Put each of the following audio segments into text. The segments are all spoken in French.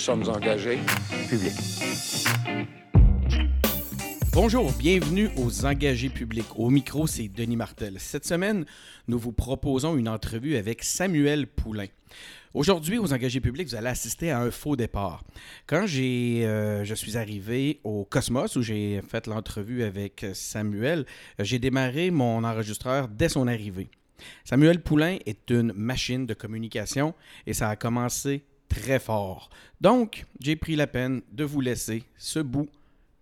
sommes engagés. Public. Bonjour, bienvenue aux engagés publics. Au micro, c'est Denis Martel. Cette semaine, nous vous proposons une entrevue avec Samuel Poulain. Aujourd'hui, aux engagés publics, vous allez assister à un faux départ. Quand j'ai, euh, je suis arrivé au Cosmos, où j'ai fait l'entrevue avec Samuel, j'ai démarré mon enregistreur dès son arrivée. Samuel Poulain est une machine de communication et ça a commencé très fort. Donc, j'ai pris la peine de vous laisser ce bout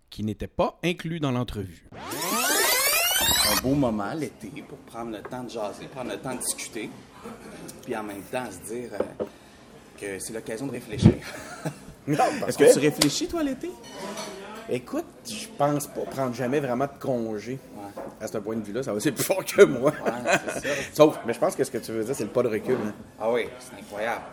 qui n'était pas inclus dans l'entrevue. un beau moment l'été pour prendre le temps de jaser, prendre le temps de discuter, puis en même temps se dire euh, que c'est l'occasion de réfléchir. Est-ce que tu réfléchis, toi, l'été? Écoute, je pense pas prendre jamais vraiment de congé. À ce point de vue-là, ça va être plus fort que moi. Ouais, c'est ça. Sauf, mais je pense que ce que tu veux dire, c'est le pas de recul. hein. Ah oui, c'est incroyable.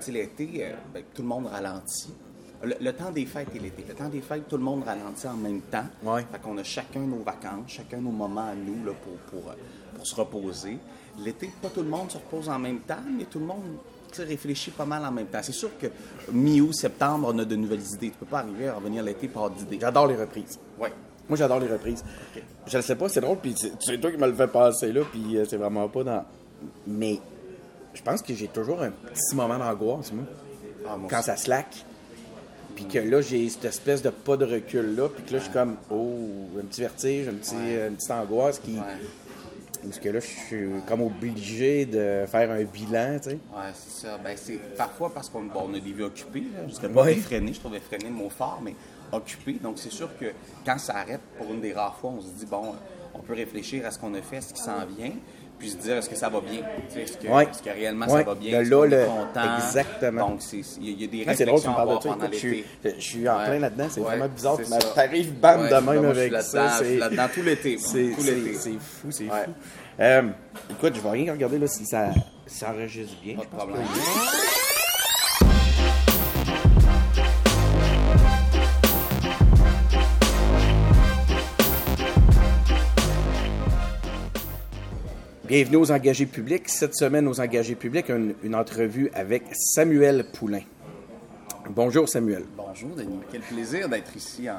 Sais, l'été, euh, ben, tout le monde ralentit. Le, le temps des fêtes et l'été. Le temps des fêtes, tout le monde ralentit en même temps. Ouais. Fait qu'on a chacun nos vacances, chacun nos moments à nous là, pour, pour, euh, pour se reposer. L'été, pas tout le monde se repose en même temps, mais tout le monde réfléchit pas mal en même temps. C'est sûr que mi-août, septembre, on a de nouvelles idées. Tu peux pas arriver à revenir l'été par d'idées. J'adore les reprises. Ouais. Moi, j'adore les reprises. Je ne sais pas, c'est drôle, puis c'est c'est toi qui me le fais passer là, puis euh, c'est vraiment pas dans. Mais je pense que j'ai toujours un petit moment d'angoisse, moi, Ah, moi quand ça slack. Puis que là, j'ai cette espèce de pas de recul là, puis que là, je suis comme, oh, un petit vertige, un petit, Ouais. une petite angoisse qui. Ouais. Parce que là, je suis comme obligé de faire un bilan, tu sais. Ouais, c'est ça. Ben, c'est parfois parce qu'on bon, on a des vies occupées. Là. Pas Ouais. effrénées, je trouve effréné le mot fort, mais occupées. Donc, c'est sûr que quand ça arrête, pour une des rares fois, on se dit, bon, on peut réfléchir à ce qu'on a fait, ce qui s'en vient, puis se dire, est-ce que ça va bien? Est-ce que, Ouais. est-ce que réellement Ouais. ça va bien? De là, le- est content? exactement. Donc, c'est- il y, y a des Ah, drôle, réflexions me à avoir de pendant Écoute, je, suis, l'été. je suis en Ouais. plein là-dedans. C'est vraiment bizarre. t'arrives bam de même avec ça. là-dedans, je suis c'est- là-dedans tout l'été, C'est l'été. fou, c'est fou. Euh, écoute, je vais rien regarder là, si ça s'enregistre bien. Pas de problème. Bienvenue aux engagés publics. Cette semaine, aux engagés publics, une, une entrevue avec Samuel Poulain. Bonjour Samuel. Bonjour, Denis. Quel plaisir d'être ici en-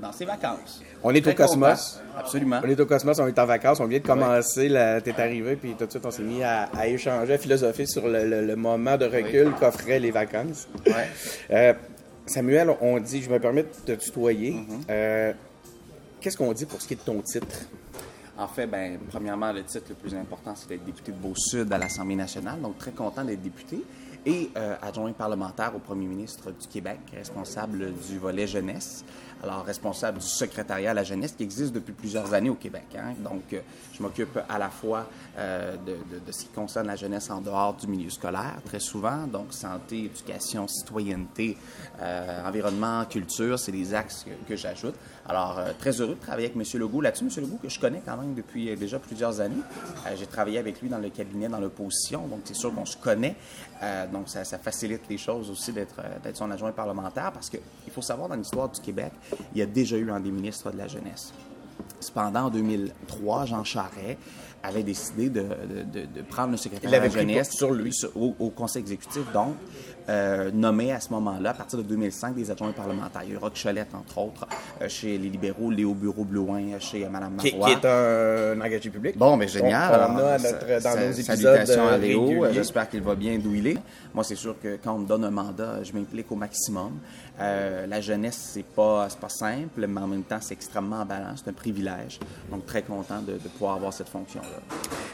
dans ces vacances. On est Très au Cosmos. content. Absolument. On est au Cosmos, on est en vacances, on vient de commencer, la- t'es arrivé, puis tout de suite on s'est mis à, à échanger, à philosopher sur le, le- le moment de recul qu'offraient les vacances. Euh, Samuel, on dit, je me permets de te tutoyer. Mm-hmm. Euh, Qu'est-ce qu'on dit pour ce qui est de ton titre? En fait, ben, premièrement, le titre le plus important, c'est d'être député de Beau-Sud à l'Assemblée nationale. Donc, très content d'être député. Et euh, adjoint parlementaire au premier ministre du Québec, responsable du volet jeunesse. Alors, responsable du secrétariat à la jeunesse qui existe depuis plusieurs années au Québec. hein. Donc, euh, je m'occupe à la fois euh, de, ce qui concerne la jeunesse en dehors du milieu scolaire, très souvent. Donc, santé, éducation, citoyenneté, euh, environnement, culture, c'est des axes que, j'ajoute. Alors, euh, très heureux de travailler avec M. Legault là-dessus. M. Legault, que je connais quand même depuis déjà plusieurs années. J'ai travaillé avec lui dans le cabinet, dans l'opposition, donc c'est sûr qu'on se connaît. Donc, ça, facilite les choses aussi d'être son adjoint parlementaire parce qu'il faut savoir, dans l'histoire du Québec, il y a déjà eu un des ministres de la jeunesse. Cependant, en 2003, Jean Charest avait décidé de, de- de- de prendre le secrétaire de la jeunesse sur lui. au, au conseil exécutif, donc, euh, nommé à ce moment-là, à partir de 2005, des adjoints parlementaires. Il y a Roch Cholette, entre autres, euh, chez les libéraux, Léo Bureau-Blouin, euh, chez Mme Qui, Marois. qui est un, engagé public. Bon, mais génial. On, on Alors, a à notre, dans nos épisodes Salutations euh, à Léo. J'espère qu'il va bien d'où il est. Moi, c'est sûr que quand on me donne un mandat, je m'implique au maximum. Euh, la jeunesse, c'est pas, pas simple, mais en même temps, c'est extrêmement emballant. C'est un privilège. Donc, très content de, de pouvoir avoir cette fonction-là.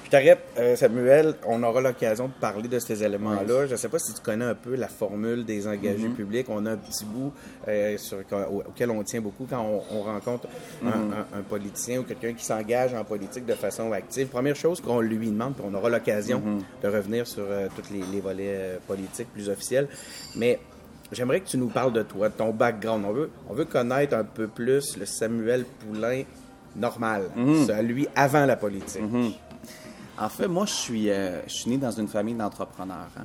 Je t'arrête, Samuel. On aura l'occasion de parler de ces éléments-là. Je ne sais pas si tu connais un peu la formule des engagés publics. On a un petit bout euh, sur, au- auquel on tient beaucoup quand on, on rencontre un, un- un politicien ou quelqu'un qui s'engage en politique de façon active. Première chose qu'on lui demande, puis on aura l'occasion de revenir sur euh, tous les, les volets euh, politiques plus officiels. Mais j'aimerais que tu nous parles de toi, de ton background. On veut, on veut connaître un peu plus le Samuel Poulain normal, celui avant la politique. En fait, moi, je suis, euh, je suis né dans une famille d'entrepreneurs. hein.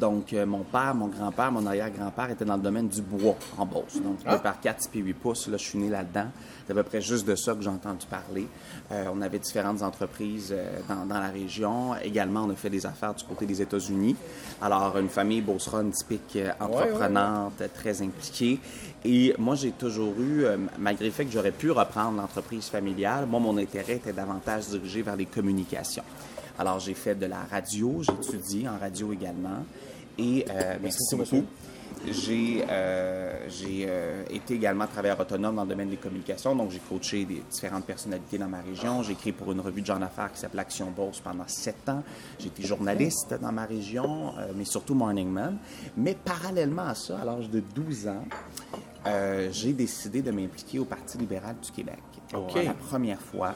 Donc, euh, mon père, mon grand-père, mon arrière-grand-père étaient dans le domaine du bois en Beauce. Donc, Ah. 2 par 4, puis 8 pouces. Là, je suis né là-dedans. C'est à peu près juste de ça que j'ai entendu parler. Euh, on avait différentes entreprises euh, dans, dans la région. Également, on a fait des affaires du côté des États-Unis. Alors, une famille beauceronne typique entreprenante, très impliquée. Et moi, j'ai toujours eu, malgré le fait que j'aurais pu reprendre l'entreprise familiale, moi, mon intérêt était davantage dirigé vers les communications. Alors, j'ai fait de la radio, j'ai étudié en radio également. Et, euh, merci beaucoup. J'ai euh, euh, été également travailleur autonome dans le domaine des communications, donc j'ai coaché des différentes personnalités dans ma région. J'ai écrit pour une revue de genre d'affaires qui s'appelle Action Bourse pendant sept ans. J'ai été journaliste dans ma région, euh, mais surtout Morning Man. Mais parallèlement à ça, à l'âge de 12 ans, j'ai décidé de m'impliquer au Parti libéral du Québec. Pour la première fois,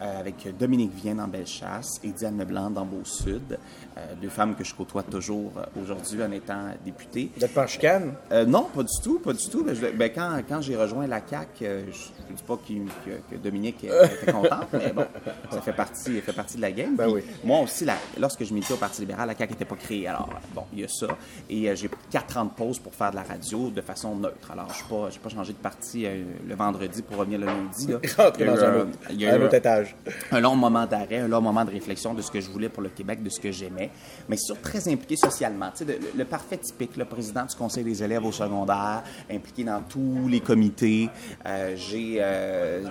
avec Dominique Vienne en Bellechasse et Diane Leblanc dans Beau-Sud, euh, deux femmes que je côtoie toujours euh, aujourd'hui en étant députée. Vous êtes pas en chicane? Euh, non, pas du tout, pas du tout. Ben, je- ben, quand, quand j'ai rejoint la CAC, euh, je ne dis pas qu'il- que, que Dominique euh, était contente, mais bon, ça fait partie, fait partie de la game. Ben Puis, oui. Moi aussi, la- lorsque je m'étais au Parti libéral, la CAC n'était pas créée. Alors, bon, il y a ça. Et euh, j'ai quatre ans de pause pour faire de la radio de façon neutre. Alors, je n'ai pas, pas changé de parti euh, le vendredi pour revenir le lundi. là. Il y a eu un un- autre, il un long moment d'arrêt, un long moment de réflexion de ce que je voulais pour le Québec, de ce que j'aimais, mais surtout très impliqué socialement. Tu sais, le, parfait typique, le président du conseil des élèves au secondaire, impliqué dans tous les comités. Euh, euh,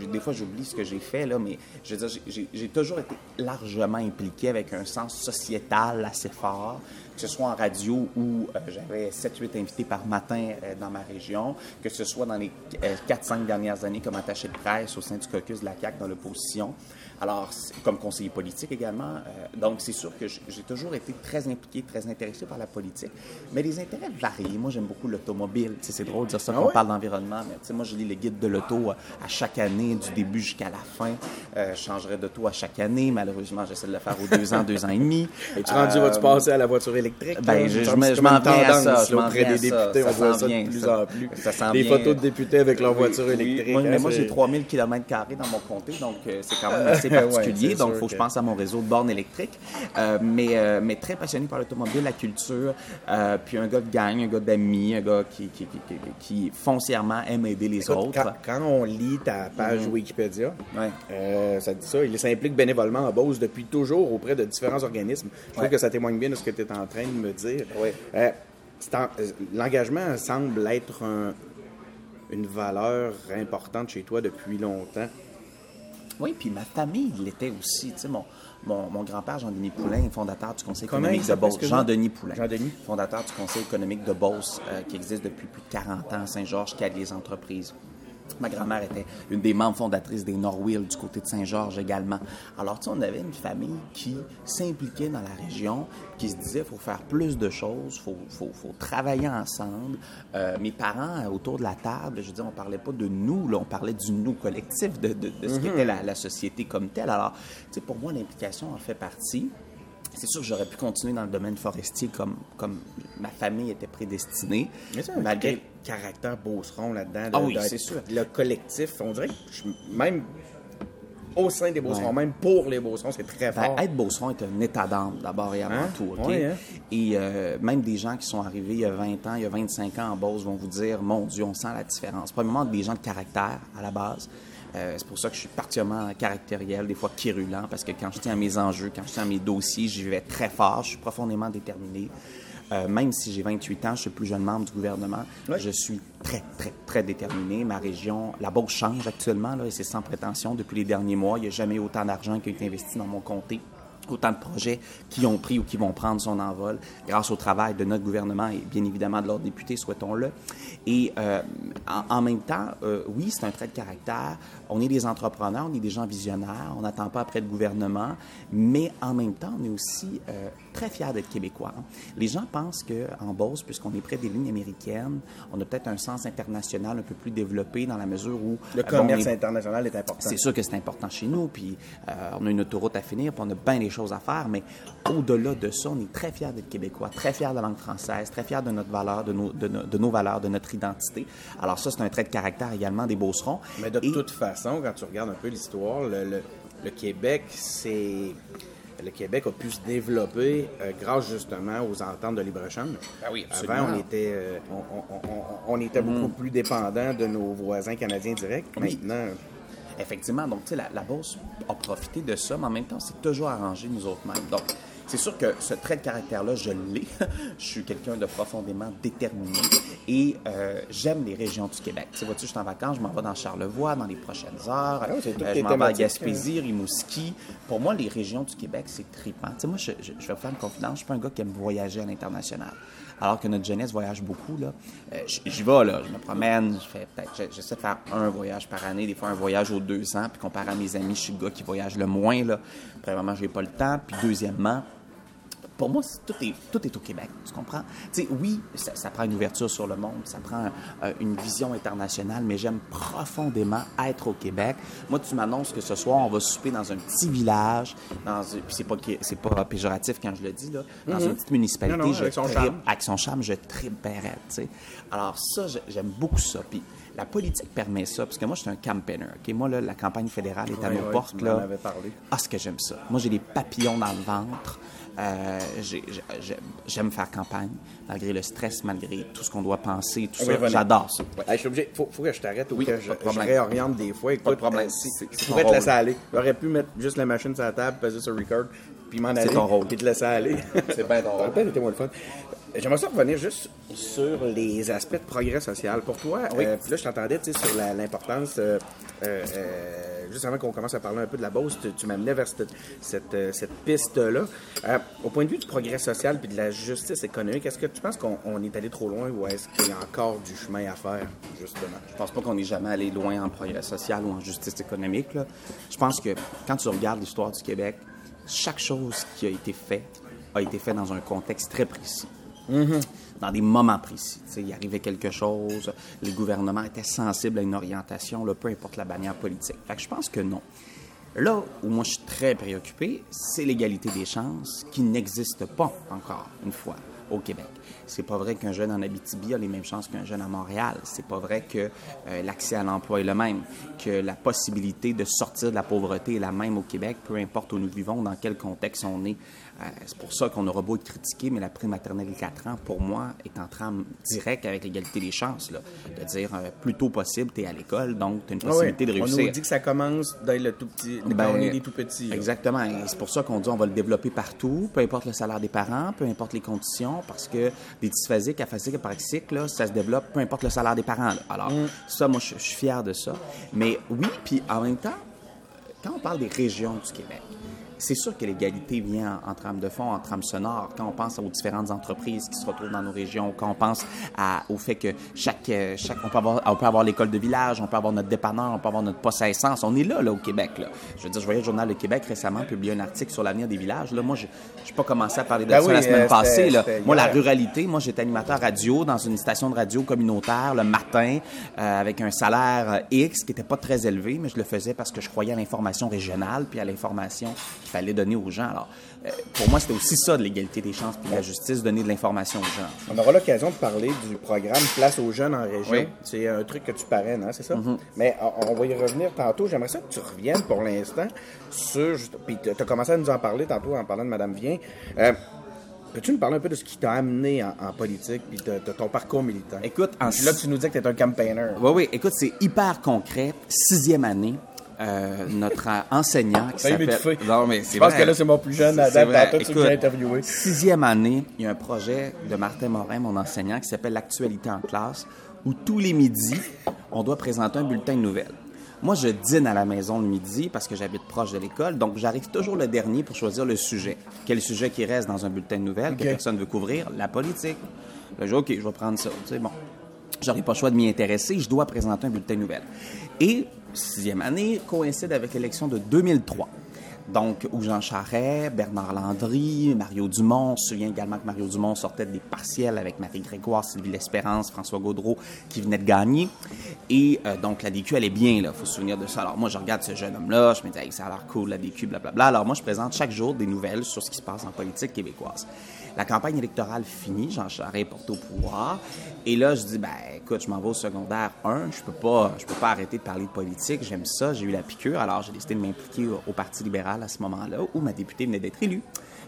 j'ai- des fois, j'oublie ce que j'ai fait, là, mais je veux dire, j'ai toujours été largement impliqué avec un sens sociétal assez fort que ce soit en radio où euh, j'avais 7-8 invités par matin euh, dans ma région, que ce soit dans les 4-5 dernières années comme attaché de presse au sein du caucus de la CAQ dans l'opposition, alors comme conseiller politique également. Euh, donc c'est sûr que j'ai toujours été très impliqué, très intéressé par la politique, mais les intérêts varient. Moi j'aime beaucoup l'automobile. Tu c'est drôle de dire ça Ah quand on parle d'environnement, mais tu moi je lis les guides de l'auto euh, à chaque année, du début jusqu'à la fin. Euh, je changerai d'auto à chaque année. Malheureusement, j'essaie de le faire aux deux ans, deux ans et demi. Es-tu rendu, Euh, vas-tu passer à la voiture électrique? ben, là? je- je je m'en viens à ça, je auprès des députés. Ça on voit ça de plus ça- en plus. ça Des photos de députés avec leur voiture Oui, électrique. moi, hein, mais moi, j'ai 3000 km dans mon comté, donc euh, c'est quand même assez Particulier. donc, il faut que je pense à mon réseau de bornes électriques. Euh, mais, euh, mais très passionné par l'automobile, la culture, euh, puis un gars de gang, un gars d'amis, un gars qui, qui, qui, foncièrement aime aider les Écoute, autres. quand, quand on lit ta page Wikipédia, Ouais. euh, ça dit ça, il s'implique bénévolement en Beauce depuis toujours auprès de différents organismes. Je trouve Ouais. que ça témoigne bien de ce que tu es en train de me dire. L'engagement semble être un- une valeur importante chez toi depuis longtemps. Oui, puis ma famille l'était aussi. Tu sais, mon, mon, mon grand-père, Jean-Denis Poulain, fondateur du Conseil Comment économique de Beauce. Jean-Denis Poulain. Jean-Denis? Fondateur du Conseil économique de Beauce, euh, qui existe depuis plus de 40 ans à Saint-Georges, qui aide les entreprises. Ma grand-mère était une des membres fondatrices des Norwheel du côté de Saint-Georges également. Alors, tu sais, on avait une famille qui s'impliquait dans la région, qui se disait faut faire plus de choses, faut, faut, faut travailler ensemble. Euh, mes parents, euh, autour de la table, je veux dire, on parlait pas de nous, là, on parlait du nous collectif, de, de, de ce qu'était la, la société comme telle. Alors, tu sais, pour moi, l'implication en fait partie. C'est sûr que j'aurais pu continuer dans le domaine forestier comme, comme ma famille était prédestinée. Mais ça, malgré caractère beauceron là-dedans. Ah oui, c'est sûr. Le collectif, on dirait que je- même au sein des beaucerons, Ouais. même pour les beaucerons, c'est très Ben, fort. être beauceron est un état d'âme, d'abord et avant Hein? tout. OK? Ouais, hein? Et euh, même des gens qui sont arrivés il y a 20 ans, il y a 25 ans en Beauce vont vous dire Mon Dieu, on sent la différence. Premièrement, des gens de caractère à la base. Euh, c'est pour ça que je suis particulièrement caractériel, des fois quérulent, parce que quand je tiens à mes enjeux, quand je tiens à mes dossiers, j'y vais très fort, je suis profondément déterminé. Euh, même si j'ai 28 ans, je suis le plus jeune membre du gouvernement, je suis très, très, très déterminé. Ma région, la Beauce change actuellement, là, et c'est sans prétention. Depuis les derniers mois, il n'y a jamais autant d'argent qui a été investi dans mon comté autant de projets qui ont pris ou qui vont prendre son envol grâce au travail de notre gouvernement et bien évidemment de leurs députés, souhaitons-le. Et euh, en, en même temps, euh, oui, c'est un trait de caractère. On est des entrepreneurs, on est des gens visionnaires, on n'attend pas après le gouvernement, mais en même temps, on est aussi euh, très fiers d'être québécois. Les gens pensent qu'en Beauce, puisqu'on est près des lignes américaines, on a peut-être un sens international un peu plus développé dans la mesure où... Le bon, commerce on est- international est important. c'est sûr que c'est important chez nous, puis on a une autoroute à finir, puis on a bien des choses à faire, mais au-delà de ça, on est très fiers d'être québécois, très fiers de la langue française, très fiers de notre valeur, de nos, de, nos- de nos valeurs, de notre identité. Alors ça, c'est un trait de caractère également des Beaucerons. Mais de Et- toute façon, quand tu regardes un peu l'histoire, le, le- le Québec, c'est le Québec a pu se développer euh, grâce justement aux ententes de libre-échange. Ben oui, Avant, absolument. on était, euh, on, on- on- on était beaucoup plus dépendant de nos voisins canadiens directs. Oui. Maintenant, Effectivement, donc tu sais, la, la Beauce a profité de ça, mais en même temps, c'est toujours arrangé nous autres mêmes. Donc, c'est sûr que ce trait de caractère-là, je l'ai. je suis quelqu'un de profondément déterminé et euh, j'aime les régions du Québec. Tu sais, vois-tu, je suis en vacances, je m'en vais dans Charlevoix dans les prochaines heures. Toutes Euh, je m'en vais à thématiques, Gaspésie, Rimouski. Pour moi, les régions du Québec, c'est trippant. Tu sais, moi, je, je- je vais vous faire une confidence, je suis pas un gars qui aime voyager à l'international. Alors que notre jeunesse voyage beaucoup, là. Euh, J'y vais, là. Je me promène, je fais peut-être, j'essaie de faire un voyage par année, des fois un voyage aux deux ans. Puis comparé à mes amis, je suis le gars qui voyage le moins, là. Premièrement, j'ai pas le temps. Puis deuxièmement, pour moi, tout est, tout est au Québec, tu comprends? Tu sais, oui, ça, ça prend une ouverture sur le monde, ça prend euh, une vision internationale, mais j'aime profondément être au Québec. Moi, tu m'annonces que ce soir, on va souper dans un petit village, dans, c'est pas, c'est pas péjoratif quand je le dis, là, dans une petite municipalité, Non, non, je avec son trippe- charme. avec son charme, je sais. Alors ça, je- j'aime beaucoup ça. Puis la politique permet ça, parce que moi, je suis un campaigner, OK? Moi, là, la campagne fédérale est à Ouais, nos portes, là. avais parlé. Ah, ce que j'aime ça. Moi, j'ai des papillons dans le ventre. Euh, j'ai- j'ai- j'aime- faire campagne, malgré le stress, malgré tout ce qu'on doit penser, tout y ça. J'adore ça. Hey, je suis obligé. Faut, faut que je t'arrête ou Oui, que je, je réoriente des fois. Écoute, Pas de problème. euh, si- C'est- je c'est pourrais te laisser rôle. aller. J'aurais pu mettre juste la machine sur la table, peser sur record, puis m'en aller. ton rôle. Puis te laisser aller. C'est bien ton aurait peut-être été moins le fun. J'aimerais ça revenir juste sur les aspects de progrès social. Pour toi, euh, puis là, je t'entendais sur l'importance, euh, euh, euh, juste avant qu'on commence à parler un peu de la Beauce, tu, tu m'amenais vers cette, cette, euh, cette piste-là. Euh, au point de vue du progrès social puis de la justice économique, est-ce que tu penses qu'on on est allé trop loin ou est-ce qu'il y a encore du chemin à faire, justement? Je pense pas qu'on est jamais allé loin en progrès social ou en justice économique. là. Je pense que quand tu regardes l'histoire du Québec, chaque chose qui a été faite a été faite dans un contexte très précis. Dans des moments précis. Tu sais, il arrivait quelque chose, les gouvernements étaient sensibles à une orientation, peu importe la bannière politique. Je pense que non. Là où moi je suis très préoccupé, c'est l'égalité des chances qui n'existe pas encore, une fois, au Québec. C'est pas vrai qu'un jeune en Abitibi a les mêmes chances qu'un jeune à Montréal. C'est pas vrai que euh, l'accès à l'emploi est le même, que la possibilité de sortir de la pauvreté est la même au Québec, peu importe où nous vivons, dans quel contexte on est. Euh, c'est pour ça qu'on aura beau être critiqué, mais la prime maternelle de 4 ans, pour moi, est en trame direct avec l'égalité des chances. Là. De dire, euh, plus tôt possible, tu es à l'école, donc tu as une Ah possibilité de On réussir. nous dit que ça commence dès le tout petit, quand Ben, on est des tout petits. Exactement. C'est pour ça qu'on dit on va le développer partout, peu importe le salaire des parents, peu importe les conditions, parce que des dysphasiques, aphasiques et paraxiques, là, ça se développe peu importe le salaire des parents. là. Alors, ça, moi, je suis fier de ça. Mais oui, puis en même temps, quand on parle des régions du Québec, c'est sûr que l'égalité vient en, en trame de fond, en trame sonore. Quand on pense aux différentes entreprises qui se retrouvent dans nos régions, quand on pense à- au fait que chaque, euh, chaque on peut avoir, on peut avoir l'école de village, on peut avoir notre dépanneur, on peut avoir notre poste à essence. On est là, là, au Québec. Là. Je veux dire, je voyais le Journal de Québec récemment publier un article sur l'avenir des villages. Là, moi, je n'ai pas commencé à parler de Ben ça oui, la semaine euh, passée. c'était- Là. Moi, la ruralité, moi, j'étais animateur radio dans une station de radio communautaire le matin euh, avec un salaire euh, X qui n'était pas très élevé, mais je le faisais parce que je croyais à l'information régionale puis à l'information fallait donner aux gens. Alors, euh, pour moi, c'était aussi ça de l'égalité des chances puis de la justice, donner de l'information aux gens. On aura l'occasion de parler du programme Place aux jeunes en région. Oui. C'est un truc que tu parraines, hein, c'est ça? Mais on, on va y revenir tantôt. J'aimerais ça que tu reviennes pour l'instant sur. Puis tu as commencé à nous en parler tantôt en parlant de Madame Vien. Euh, Peux-tu nous parler un peu de ce qui t'a amené en, en politique puis de, de ton parcours militant? Écoute, en là, tu nous dis que tu es un campaigner. Oui, oui. Écoute, c'est hyper concret. Sixième année, euh, notre enseignant qui s'appelle... Non, mais c'est Je pense vrai. que là, c'est mon plus jeune celui que j'ai interviewé. Sixième année, il y a un projet de Martin Morin, mon enseignant, qui s'appelle L'actualité en classe, où tous les midis, on doit présenter un bulletin de nouvelles. Moi, je dîne à la maison le midi parce que j'habite proche de l'école, donc j'arrive toujours le dernier pour choisir le sujet. Quel sujet qui reste dans un bulletin de nouvelles que personne ne veut couvrir? La politique. Là, je dis, OK, je vais prendre ça. Tu sais, bon. J'aurais pas le choix de m'y intéresser, je dois présenter un bulletin de nouvelles. Et sixième année coïncide avec l'élection de 2003. Donc, où Jean Charest, Bernard Landry, Mario Dumont. On se souvient également que Mario Dumont sortait des partiels avec Marie Grégoire, Sylvie L'Espérance, François Gaudreau, qui venaient de gagner. Et euh, donc, la DQ, elle est bien, là. faut se souvenir de ça. Alors, moi, je regarde ce jeune homme-là, je me dis, ça a l'air cool, la DQ, blablabla. Alors, moi, je présente chaque jour des nouvelles sur ce qui se passe en politique québécoise. La campagne électorale finie, Jean Charest est porté au pouvoir. Et là, je dis, ben, écoute, je m'en vais au secondaire 1, je peux pas, je peux pas arrêter de parler de politique, j'aime ça, j'ai eu la piqûre, alors j'ai décidé de m'impliquer au, au Parti libéral à ce moment-là, où ma députée venait d'être élue,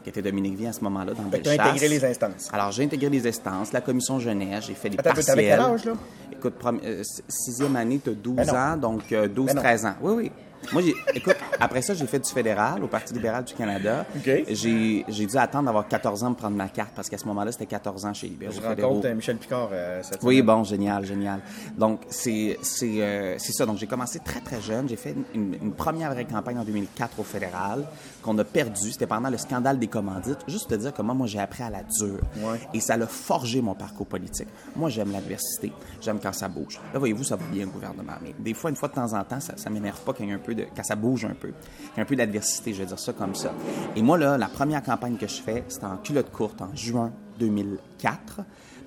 qui était Dominique Vie à ce moment-là dans Fait que t'as Bellechasse. intégré les instances. Alors, j'ai intégré les instances, la commission jeunesse, j'ai fait des Attends, partiels. t'avais quel âge, là? Écoute, prom- euh, si- sixième année, tu as 12 Ben non. ans, donc euh, Ben. 12-13 ans. Oui, oui. Moi, écoute, après ça, j'ai fait du fédéral, au Parti libéral du Canada. OK. J'ai, dû attendre d'avoir 14 ans pour prendre ma carte, parce qu'à ce moment-là, c'était 14 ans chez Libéraux Je rencontre euh, Michel Picard euh, cette Oui, semaine. bon, génial, génial. Donc, c'est c'est euh, ça. Donc, j'ai commencé très, très jeune. J'ai fait une, une première vraie campagne en 2004 au fédéral qu'on a perdu. C'était pendant le scandale des commandites. Juste te dire comment moi, j'ai appris à la dure. Ouais. Et ça l'a forgé mon parcours politique. Moi, j'aime l'adversité. J'aime quand ça bouge. Là, voyez-vous, ça va bien le gouvernement. Mais des fois, une fois de temps en temps, ça, ça m'énerve pas qu'il y ait un peu de... quand ça bouge un peu. Un peu d'adversité, je vais dire ça comme ça. Et moi, là, la première campagne que je fais, c'était en culotte courte en juin 2004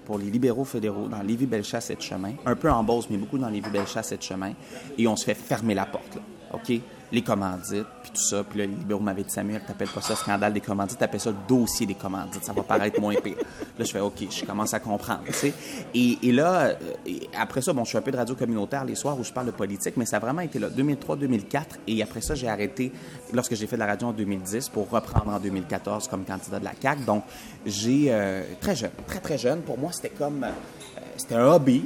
pour les libéraux fédéraux dans Lévis-Bellechasse et chemin Un peu en Beauce, mais beaucoup dans Lévis-Bellechasse et chemin Et on se fait fermer la porte, là. OK? Les commandites, puis tout ça. Puis là, les libéraux dit, Samuel, t'appelles pas ça scandale des commandites, t'appelles ça le dossier des commandites. Ça va paraître moins pire. Là, je fais, OK, je commence à comprendre, tu sais. Et, là, euh, après ça, bon, je fais un peu de radio communautaire les soirs où je parle de politique, mais ça a vraiment été là, 2003-2004. Et après ça, j'ai arrêté lorsque j'ai fait de la radio en 2010 pour reprendre en 2014 comme candidat de la CAQ. Donc, j'ai, euh, très jeune, très, très jeune, pour moi, c'était comme, euh, c'était un hobby.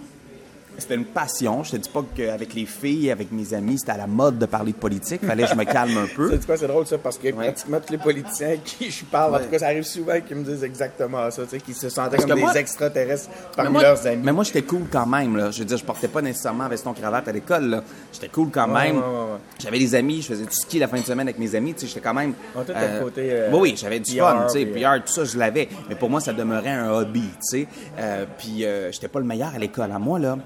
C'était une passion. Je te dis pas qu'avec les filles, avec mes amis, c'était à la mode de parler de politique. Fallait que je me calme un peu. C'est quoi, c'est drôle ça, parce que pratiquement tous les politiciens à qui je parle, en tout cas, ça arrive souvent qu'ils me disent exactement ça, tu sais, qu'ils se sentaient Parce comme moi- des extraterrestres parmi moi, leurs amis. mais moi, j'étais cool quand même. Là. Je veux dire, je portais pas nécessairement veston cravate à l'école. là. J'étais cool quand Ouais, même. ouais, ouais, ouais. J'avais des amis, je faisais du ski la fin de semaine avec mes amis. Tu sais, j'étais quand même. Ouais, t'as le côté, euh, oui, oui, j'avais du fun. Tu sais, puis, PR, tout ça, je l'avais. Mais pour moi, ça demeurait un hobby. Tu sais, Euh, puis euh, j'étais pas le meilleur à l'école. À moi là.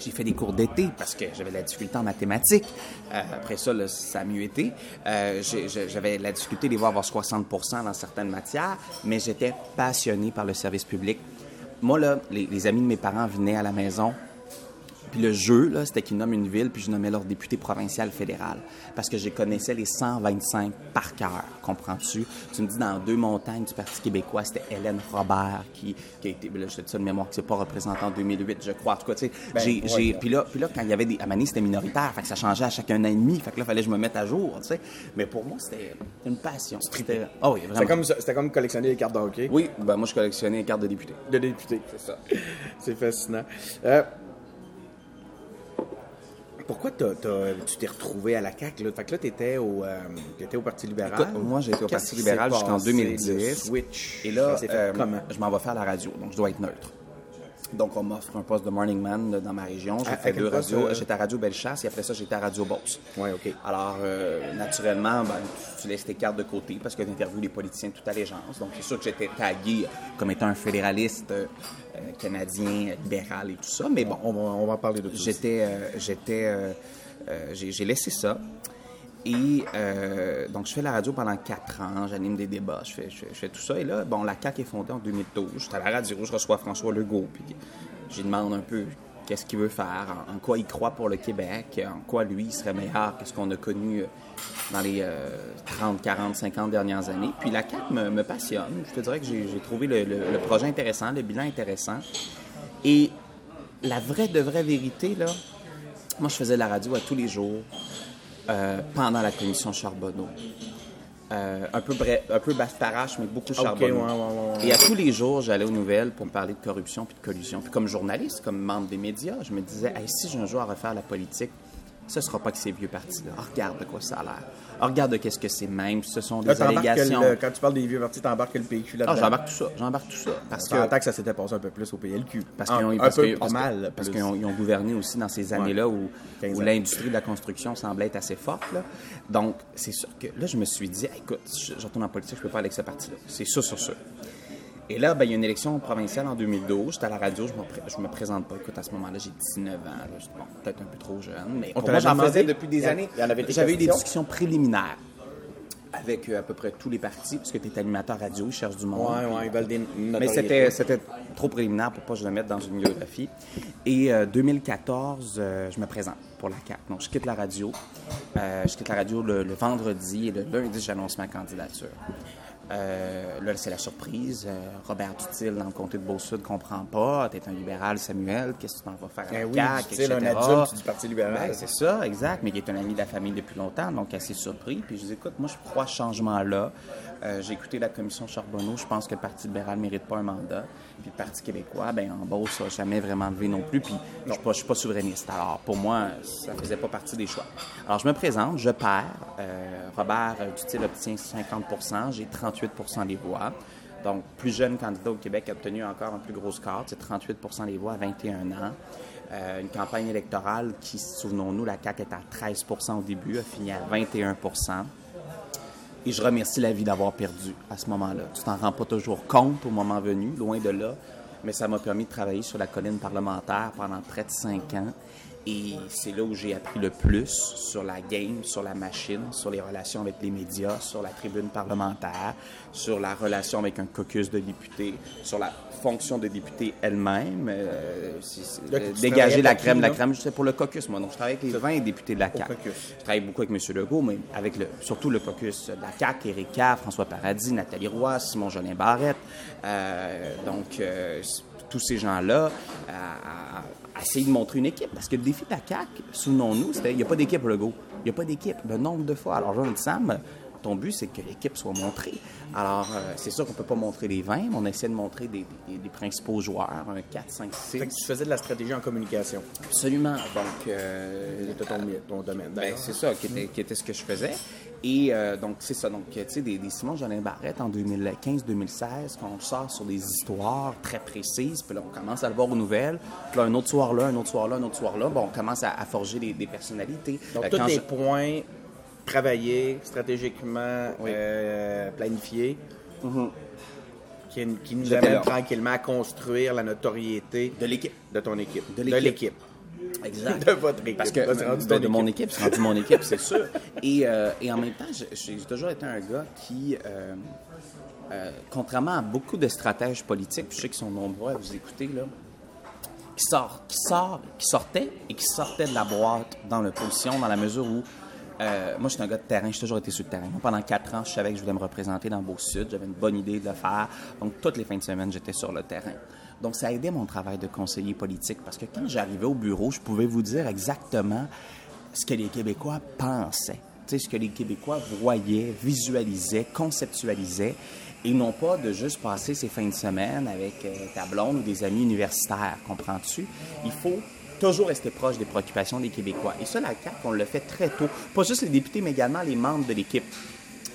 J'ai fait des cours d'été parce que j'avais de la difficulté en mathématiques. Euh, après ça, ça a mieux été. Euh, j'avais de la difficulté des à avoir 60% dans certaines matières, mais j'étais passionné par le service public. Moi, là, les amis de mes parents venaient à la maison. Puis le jeu, là, c'était qu'ils nomment une ville, puis je nommais leur député provincial fédéral. Parce que je connaissais les 125 par cœur, comprends-tu? Tu me dis, dans deux montagnes du Parti québécois, c'était Hélène Robert qui, qui a été, là, je te dis ça de mémoire, qui s'est pas représentée en 2008, je crois. En tout cas, tu sais, Ben, j'ai, ouais. j'ai- puis là, puis là, quand il y avait des, à Mané, c'était minoritaire, fait que ça changeait à chaque un an et demi, fait que là, fallait que je me mette à jour, tu sais. Mais pour moi, c'était une passion. C'était, ah oui, C'était vraiment. comme, c'était comme collectionner les cartes de hockey Oui, ben moi, je collectionnais les cartes de député. de députés. C'est ça. C'est fascinant. Euh, pourquoi t'as- t'as- tu t'es retrouvé à la CAQ? Là? Fait que là, t'étais au, euh, t'étais au Parti libéral. Écoute, moi, été au Parti libéral jusqu'en passé, 2010. le switch. Et là, euh, comment? je m'en vais faire la radio, donc je dois être neutre. Donc, on m'offre un poste de morning man euh, dans ma région. J'ai fait deux radios. euh? J'étais à Radio Bellechasse et après ça, j'étais à Radio Beauce. Ouais, OK. Alors, euh, naturellement, ben, tu, tu laisses tes cartes de côté parce que tu interviews les politiciens de toute allégeance. Donc, c'est sûr que j'étais tagué comme étant un fédéraliste euh, canadien, libéral et tout ça. Mais bon, On va, on va en parler de tout ça. J'étais, j'étais, j'ai laissé ça. Et euh, donc, je fais la radio pendant quatre ans, j'anime des débats, je fais, tout ça. Et là, bon, la CAQ est fondée en 2012. Je à la radio, je reçois François Legault, puis je lui demande un peu qu'est-ce qu'il veut faire, en, quoi il croit pour le Québec, en quoi lui serait meilleur que ce qu'on a connu euh, dans les euh, 30, 40, 50 dernières années. Puis la CAQ me, passionne. Je te dirais que j'ai, trouvé le, le- le projet intéressant, le bilan intéressant. Et la vraie de vraie vérité, là, moi, je faisais la radio à tous les jours euh, pendant la commission Charbonneau. Euh, un peu bref, un peu bastarache, mais beaucoup Charbonneau. ouais, ouais, ouais. Et à tous les jours, j'allais aux nouvelles pour me parler de corruption puis de collusion. Puis comme journaliste, comme membre des médias, je me disais, Hey, si j'ai un jour à refaire la politique, ce sera pas que ces vieux partis-là. Regarde de quoi ça a l'air. Regarde de qu'est-ce que c'est même. Ce sont des Là, allégations. le- quand tu parles des vieux partis, t'embarques le PQ là-dedans. Ah, j'embarque tout ça. J'embarque tout ça. Parce que que ça s'était passé un peu plus au PLQ. parce qu'ils ont, parce peu parce mal. Parce qu'ils ont, gouverné aussi dans ces années-là où, 15 où ans. l'industrie de la construction semblait être assez forte. là. Donc, c'est sûr que là, je me suis dit, écoute, je, je retourne en politique, je peux pas aller avec ce parti-là. C'est ça sur ça. Et là, ben, il y a une élection provinciale en 2012. J'étais à la radio, je me, pré- je me présente pas. Écoute, à ce moment-là, j'ai 19 ans. là. Je- Bon, peut-être un peu trop jeune, mais On pour moi, j'en faisais depuis des années. J'avais eu des discussions préliminaires avec euh, à peu près tous les partis, parce que tu es animateur radio, ils cherchent du monde. Ouais, ouais, ils veulent des Mais c'était, c'était trop préliminaire pour pas que je le mette dans une biographie. Et euh, 2014, euh, je me présente pour la CAQ. Donc, je quitte la radio. Euh, je quitte la radio le, le vendredi et le lundi, j'annonce ma candidature. Euh, là, c'est la surprise. Euh, Robert Dutil, dans le comté de Beau-Sud, comprend pas. T'es un libéral, Samuel. Qu'est-ce que tu t'en vas faire Eh oui, CAQ, Dutil, etc. un adulte du Parti libéral. Ben, c'est ça, exact, mais qui est un ami de la famille depuis longtemps, donc assez surpris. Puis je dis, écoute, moi, je crois à ce changement-là. Euh, j'ai écouté la commission Charbonneau. Je pense que le Parti libéral ne mérite pas un mandat. Puis le Parti québécois, ben en Beauce, ça n'a jamais vraiment levé non plus. Puis je ne suis pas souverainiste. Alors, pour moi, ça ne faisait pas partie des choix. Alors, je me présente, je perds. Robert Dutil obtient 50% j'ai 38 des voix. Donc, plus jeune candidat au Québec a obtenu encore un plus gros score, c'est 38% des voix à 21 ans. Euh, une campagne électorale qui, souvenons-nous, la CAQ est à 13% au début, a fini à 21 et je remercie la vie d'avoir perdu à ce moment-là. Tu t'en rends pas toujours compte au moment venu, loin de là, mais ça m'a permis de travailler sur la colline parlementaire pendant près de cinq ans. Et c'est là où j'ai appris le plus sur la game, sur la machine, sur les relations avec les médias, sur la tribune parlementaire, sur la relation avec un caucus de députés, sur la fonction de député elle-même, euh, euh, dégager la crème, la crème, je sais pour le caucus, moi. Donc, je travaille avec les 20 députés de la CAQ. Je travaille beaucoup avec M. Legault, mais avec le, surtout le caucus de la CAQ, Éric François Paradis, Nathalie Roy, Simon Jolin Barrette. Euh, donc, tous ces gens-là essayer de montrer une équipe. Parce que le défi de la CAQ, souvenons-nous, c'était il n'y a pas d'équipe Legault. Il n'y a pas d'équipe. Le nombre de fois. Alors, Jean Sam, ton but, c'est que l'équipe soit montrée. Alors, euh, c'est sûr qu'on ne peut pas montrer les 20, mais on essaie de montrer des, principaux joueurs, un 4, 5, 6. Fait que tu faisais de la stratégie en communication. Absolument. Donc, euh, c'était ton, domaine. Ben, c'est ça qui était, ce que je faisais. Et euh, donc, c'est ça. Donc, tu sais, des, Simon Jolin Barrette en 2015-2016, quand on sort sur des histoires très précises, puis là, on commence à le voir aux nouvelles. Puis là, un autre soir là, un autre soir là, un autre soir là, bon, on commence à, forger des, personnalités. Donc, euh, tous les points travailler stratégiquement, euh, planifié, mm-hmm. qui, nous amène tranquillement à construire la notoriété de l'équipe, de ton équipe, de l'équipe. Exact. De votre équipe. Parce que de, mon équipe, c'est rendu mon équipe, c'est sûr. Et, euh, et, en même temps, j'ai toujours été un gars qui, euh, contrairement à beaucoup de stratèges politiques, je sais qu'ils sont nombreux à vous écouter là, qui sort, qui sort, qui sortait et qui sortait de la boîte dans l'opposition dans la mesure où euh, moi, je suis un gars de terrain. J'ai toujours été sur le terrain. pendant quatre ans, je savais que je voulais me représenter dans Beau-Sud. J'avais une bonne idée de le faire. Donc, toutes les fins de semaine, j'étais sur le terrain. Donc, ça a aidé mon travail de conseiller politique parce que quand j'arrivais au bureau, je pouvais vous dire exactement ce que les Québécois pensaient. Ce que les Québécois voyaient, visualisaient, conceptualisaient et non pas de juste passer ces fins de semaine avec euh, ta blonde ou des amis universitaires, comprends-tu? Il faut toujours rester proche des préoccupations des Québécois. Et ça, la CAQ, on le fait très tôt. Pas juste les députés, mais également les membres de l'équipe.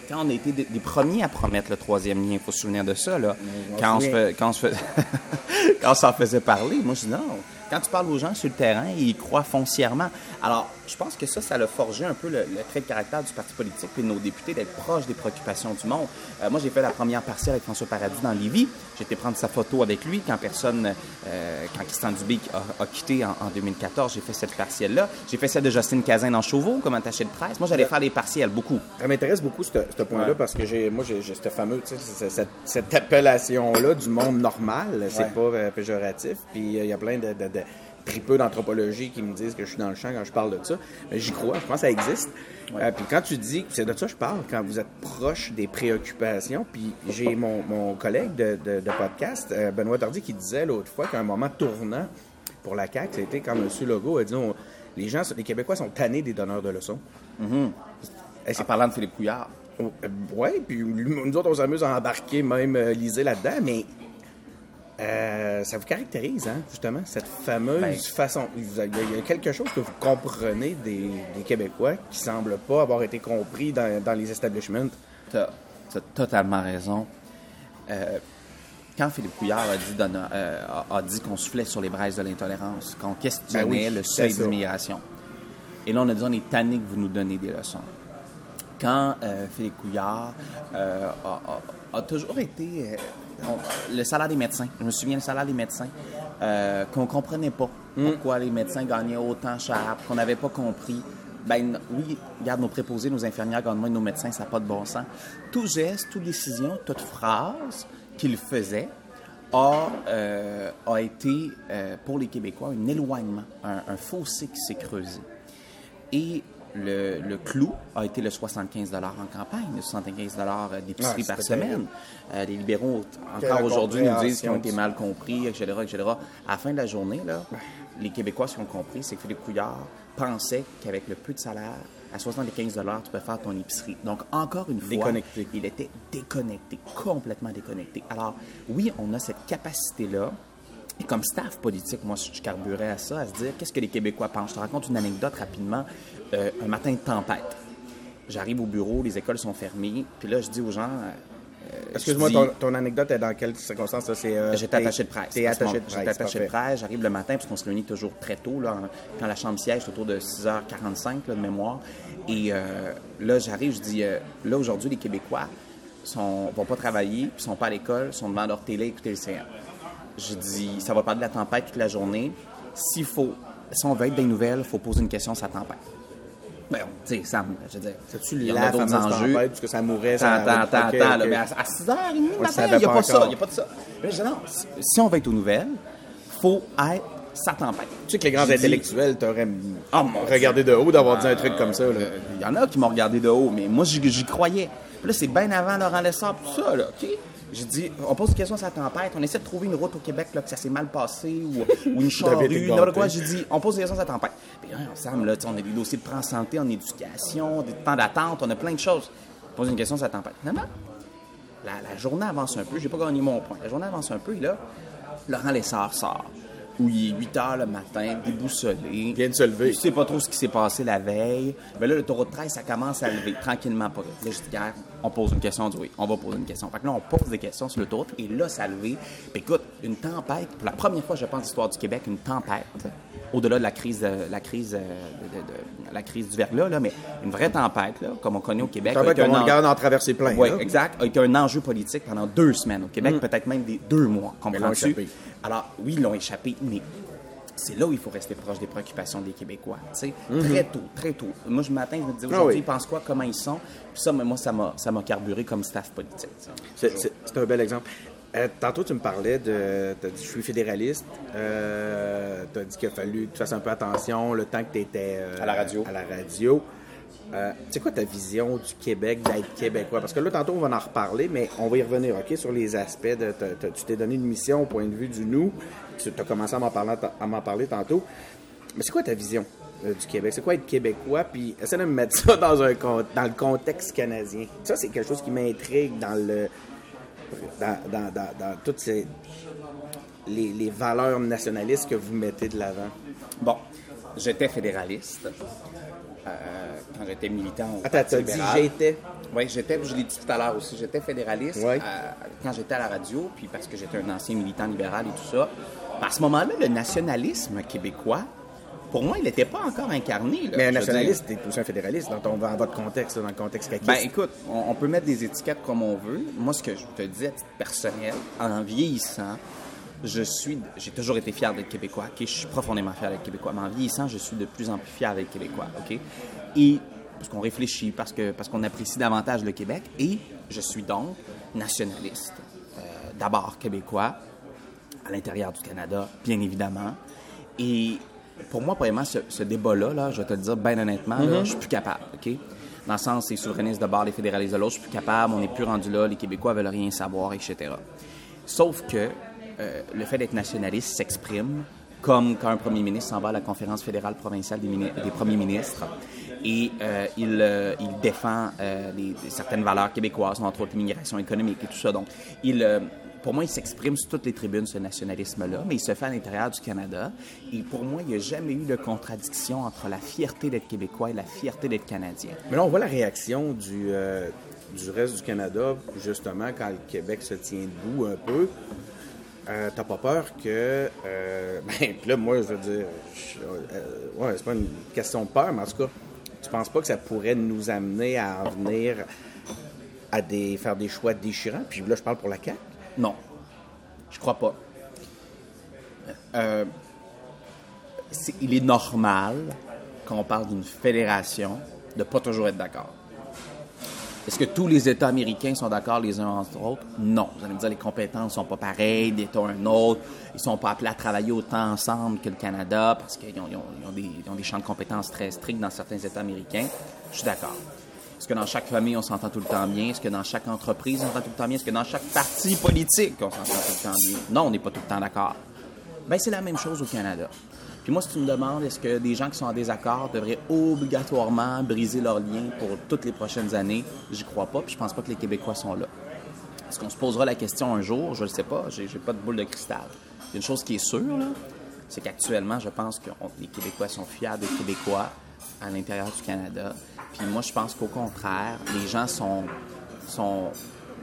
Quand on a été des, premiers à promettre le troisième lien, il faut se souvenir de ça, là. Quand on, se quand, on se quand on s'en faisait parler, moi, je dis non, quand tu parles aux gens sur le terrain, ils croient foncièrement. Alors, je pense que ça, ça a forgé un peu le, trait de caractère du parti politique et de nos députés d'être proches des préoccupations du monde. Euh, moi, j'ai fait la première partie avec François Paradis dans Lévis. J'ai été prendre sa photo avec lui quand personne, euh, quand Christian Dubé a, quitté en, 2014. J'ai fait cette partielle-là. J'ai fait celle de Justine Cazin dans Chauveau comme attaché de presse. Moi, j'allais faire des partiels beaucoup. Ça m'intéresse beaucoup, ce, point-là, parce que j'ai, moi, j'ai, cette fameuse, cette, cette appellation-là du monde normal. C'est pas euh, péjoratif. Puis il y a plein de tripeux d'anthropologie qui me disent que je suis dans le champ quand je parle de ça. Mais j'y crois, je pense que ça existe. Euh, puis quand tu dis, c'est de ça que je parle, quand vous êtes proche des préoccupations, puis j'ai mon, collègue de, podcast, euh, Benoît Tardy, qui disait l'autre fois qu'à un moment tournant pour la CAQ, c'était quand M. Legault a dit les gens, les Québécois sont tannés des donneurs de leçons. Mm C'est parlant de Philippe Couillard. Oh, euh, oui, puis nous autres, on s'amuse à embarquer même Lisée là-dedans, mais euh, ça vous caractérise, hein, justement, cette fameuse ben, façon. Il y, a quelque chose que vous comprenez des, Québécois qui ne semble pas avoir été compris dans, les establishments. Tu as, totalement raison. Euh, quand Philippe Couillard a dit, euh, a, dit qu'on soufflait sur les braises de l'intolérance, qu'on questionnait ben le seuil d'immigration, et là, on a dit on est tanné que vous nous donnez des leçons. Quand Philippe Couillard a, toujours été le salaire des médecins. Je me souviens le salaire des médecins. Euh, qu'on comprenait pas hmm. pourquoi les médecins gagnaient autant cher, qu'on n'avait pas compris. Ben oui, regarde, nos préposés, nos infirmières gagnent moins nos médecins, ça n'a pas de bon sens. Tout geste, toute décision, toute phrase qu'il faisait a, euh, a été, euh, pour les Québécois, un éloignement, un, fossé qui s'est creusé. Et le, le clou a été le 75 en campagne, le 75 d'épicerie Ouais, par semaine. Euh, les libéraux, encore aujourd'hui, nous disent qu'ils ont été mal compris, etc., etc. À la fin de la journée, là, les Québécois, ce qu'ils ont compris, c'est que Philippe Couillard pensait qu'avec le peu de salaire, à 75 tu peux faire ton épicerie. Donc, encore une fois, Déconnecté. il était déconnecté, complètement déconnecté. Alors, oui, on a cette capacité-là. Et comme staff politique, moi, je carburais à ça, à se dire qu'est-ce que les Québécois pensent? Je te raconte une anecdote rapidement. Euh, un matin de tempête. J'arrive au bureau, les écoles sont fermées. Puis là, je dis aux gens. euh, Excuse-moi, je dis- ton, ton anecdote est dans quelles circonstances? euh, J'étais attaché de presse. T'es attaché de presse. J'étais attaché de presse. J'arrive le matin, puisqu'on se réunit toujours très tôt. Là, en- quand la chambre siège, c'est autour de 6h45 là, de mémoire. Et euh, là, j'arrive, je dis, euh, là, aujourd'hui, les Québécois sont, vont pas travailler, puis sont pas à l'école, sont devant leur télé, écouter le CN. Je dis, ça va parler de la tempête toute la journée. S'il faut, si on veut être des nouvelles, il faut poser une question sur la tempête. Ben, tu sais, Sam, je veux dire, C'est-tu il y a d'autres enjeux. parce que ça mourait, ça... Attends, attends, attends, mais à, 6h30 le le matin, il n'y a pas pas ça, il n'y a pas de ça. Mais je dis, non, si, si on veut être aux nouvelles, faut être sa tempête. Tu sais que les grands dit- intellectuels t'auraient Oh, regardé de haut d'avoir dit un truc comme ça. Il y en a qui m'ont regardé de haut, mais moi, j'y croyais. Puis là, c'est bien avant Laurent Lessard, tout ça, là, OK? J'ai dit, on pose une question sur la tempête, on essaie de trouver une route au Québec, là, que ça s'est mal passé, ou, ou une charrue, n'importe quoi. J'ai dit, on pose une question sur la tempête. Puis là, tu on a des dossiers de en santé, en éducation, des temps d'attente, on a plein de choses. On pose une question sur la tempête. Finalement, la, la journée avance un peu, j'ai pas gagné mon point. La journée avance un peu, et là, Laurent Lessard sort, où il est 8 heures le matin, déboussolé. Il vient de se lever. Je sais pas trop ce qui s'est passé la veille. Mais là, le taureau de 13, ça commence à lever tranquillement. Pas. Là, je dis, on pose une question. On dit oui, on va poser une question. Fait que là, on pose des questions sur le taureau et là, ça a levé. Puis écoute, une tempête, pour la première fois, je pense, l'histoire du Québec, une tempête, au-delà de la crise, euh, la crise, euh, de, de- de- la crise du verglas, là, mais une vraie tempête, là, comme on connaît au Québec. Tempête avec qu'on un en- regarde en traverser plein. oui, exact. A été un enjeu politique pendant deux semaines au Québec, peut-être même des deux mois. Comprends-tu? Alors, oui, ils l'ont échappé, mais c'est là où il faut rester proche des préoccupations des Québécois. tu sais. Très tôt, très tôt. Moi, je matin, je me dis Mhm. Ah aujourd'hui, oui. ils pensent quoi, comment ils sont. Puis ça, mais moi, ça m'a, carburé comme staff politique. C'est- un bel exemple. Euh, tantôt, tu me parlais de. Tu as dit, je suis fédéraliste. Euh, tu as dit qu'il a fallu que tu fasses un peu attention le temps que tu étais. À la radio. À la radio. Euh, c'est quoi ta vision du Québec, d'être québécois? Parce que là, tantôt, on va en reparler, mais on va y revenir, OK, sur les aspects tu t'es donné une mission au point de vue du nous. Tu as commencé à m'en parler, tantôt. Mais c'est quoi ta vision euh, du Québec? C'est quoi être québécois? Puis essaie de me mettre ça dans, le contexte canadien. Ça, c'est quelque chose qui m'intrigue dans toutes ces, les valeurs nationalistes que vous mettez de l'avant. Bon, j'étais fédéraliste euh, quand j'étais militant au Attends, Parti t'as dit j'étais. Oui, j'étais, je l'ai dit tout à l'heure aussi, j'étais fédéraliste Ouais. euh, quand j'étais à la radio, puis parce que j'étais un ancien militant libéral et tout ça. À ce moment-là, le nationalisme québécois, pour moi, il n'était pas encore incarné. là. Mais un nationaliste, t'es aussi un fédéraliste dans, ton, dans votre contexte, dans le contexte caquiste. Ben écoute, on, on peut mettre des étiquettes comme on veut. Moi, ce que je te dis à titre personnel, en vieillissant, je suis, j'ai toujours été fier d'être québécois. ok? Je suis profondément fier d'être québécois. Mais en vieillissant, je suis de plus en plus fier d'être québécois. Ok? Et parce qu'on réfléchit, parce que parce qu'on apprécie davantage le Québec. Et je suis donc nationaliste. Euh, D'abord québécois, à l'intérieur du Canada, bien évidemment. Et pour moi, premièrement, ce, ce débat-là, là, je vais te le dire bien honnêtement, là, je suis plus capable, OK? Dans le sens, c'est souverainiste de bord, les fédéralistes de l'autre, je suis plus capable, on n'est plus rendu là, les Québécois veulent rien savoir, etc. Sauf que euh, le fait d'être nationaliste s'exprime comme quand un premier ministre s'en va à la conférence fédérale provinciale des, premiers ministres et euh, il, euh, il défend certaines valeurs québécoises, entre autres l'immigration économique et tout ça. Donc, pour moi, il s'exprime sur toutes les tribunes, ce nationalisme-là, mais il se fait à l'intérieur du Canada. Et pour moi, il n'y a jamais eu de contradiction entre la fierté d'être québécois et la fierté d'être canadien. Mais là, on voit la réaction du, du reste du Canada, justement, quand le Québec se tient debout un peu. Euh, T'as pas peur que. Euh, ben, là, moi, je veux dire. je- euh, ouais, c'est pas une question de peur, mais en tout cas, tu penses pas que ça pourrait nous amener à en venir à des, faire des choix déchirants? Puis là, je parle pour la CAQ. Non, je crois pas. Euh, il est normal, quand on parle d'une fédération, de pas toujours être d'accord. Est-ce que tous les États américains sont d'accord les uns entre autres? Non. Vous allez me dire, les compétences sont pas pareilles d'État à un autre. Ils sont pas appelés à travailler autant ensemble que le Canada parce qu'ils ont, des, champs de compétences très stricts dans certains États américains. Je suis d'accord. Est-ce que dans chaque famille, on s'entend tout le temps bien? Est-ce que dans chaque entreprise, on s'entend tout le temps bien? Est-ce que dans chaque parti politique, on s'entend tout le temps bien? Non, on n'est pas tout le temps d'accord. Bien, c'est la même chose au Canada. Puis moi, si tu me demandes, est-ce que des gens qui sont en désaccord devraient obligatoirement briser leurs liens pour toutes les prochaines années, j'y crois pas, puis je pense pas que les Québécois sont là. Est-ce qu'on se posera la question un jour? Je ne sais pas, j'ai pas de boule de cristal. Une chose qui est sûre, c'est qu'actuellement, je pense que les Québécois sont fiers des Québécois à l'intérieur du Canada. Puis moi, je pense qu'au contraire, les gens sont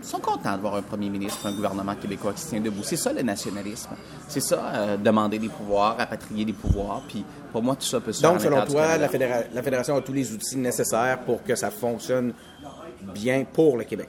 sont contents de voir un premier ministre, un gouvernement québécois qui se tient debout. C'est ça le nationalisme. C'est ça, euh, demander des pouvoirs, rapatrier des pouvoirs. Puis pour moi, tout ça peut se faire. Donc, selon toi, la, la Fédération a tous les outils nécessaires pour que ça fonctionne bien pour le Québec?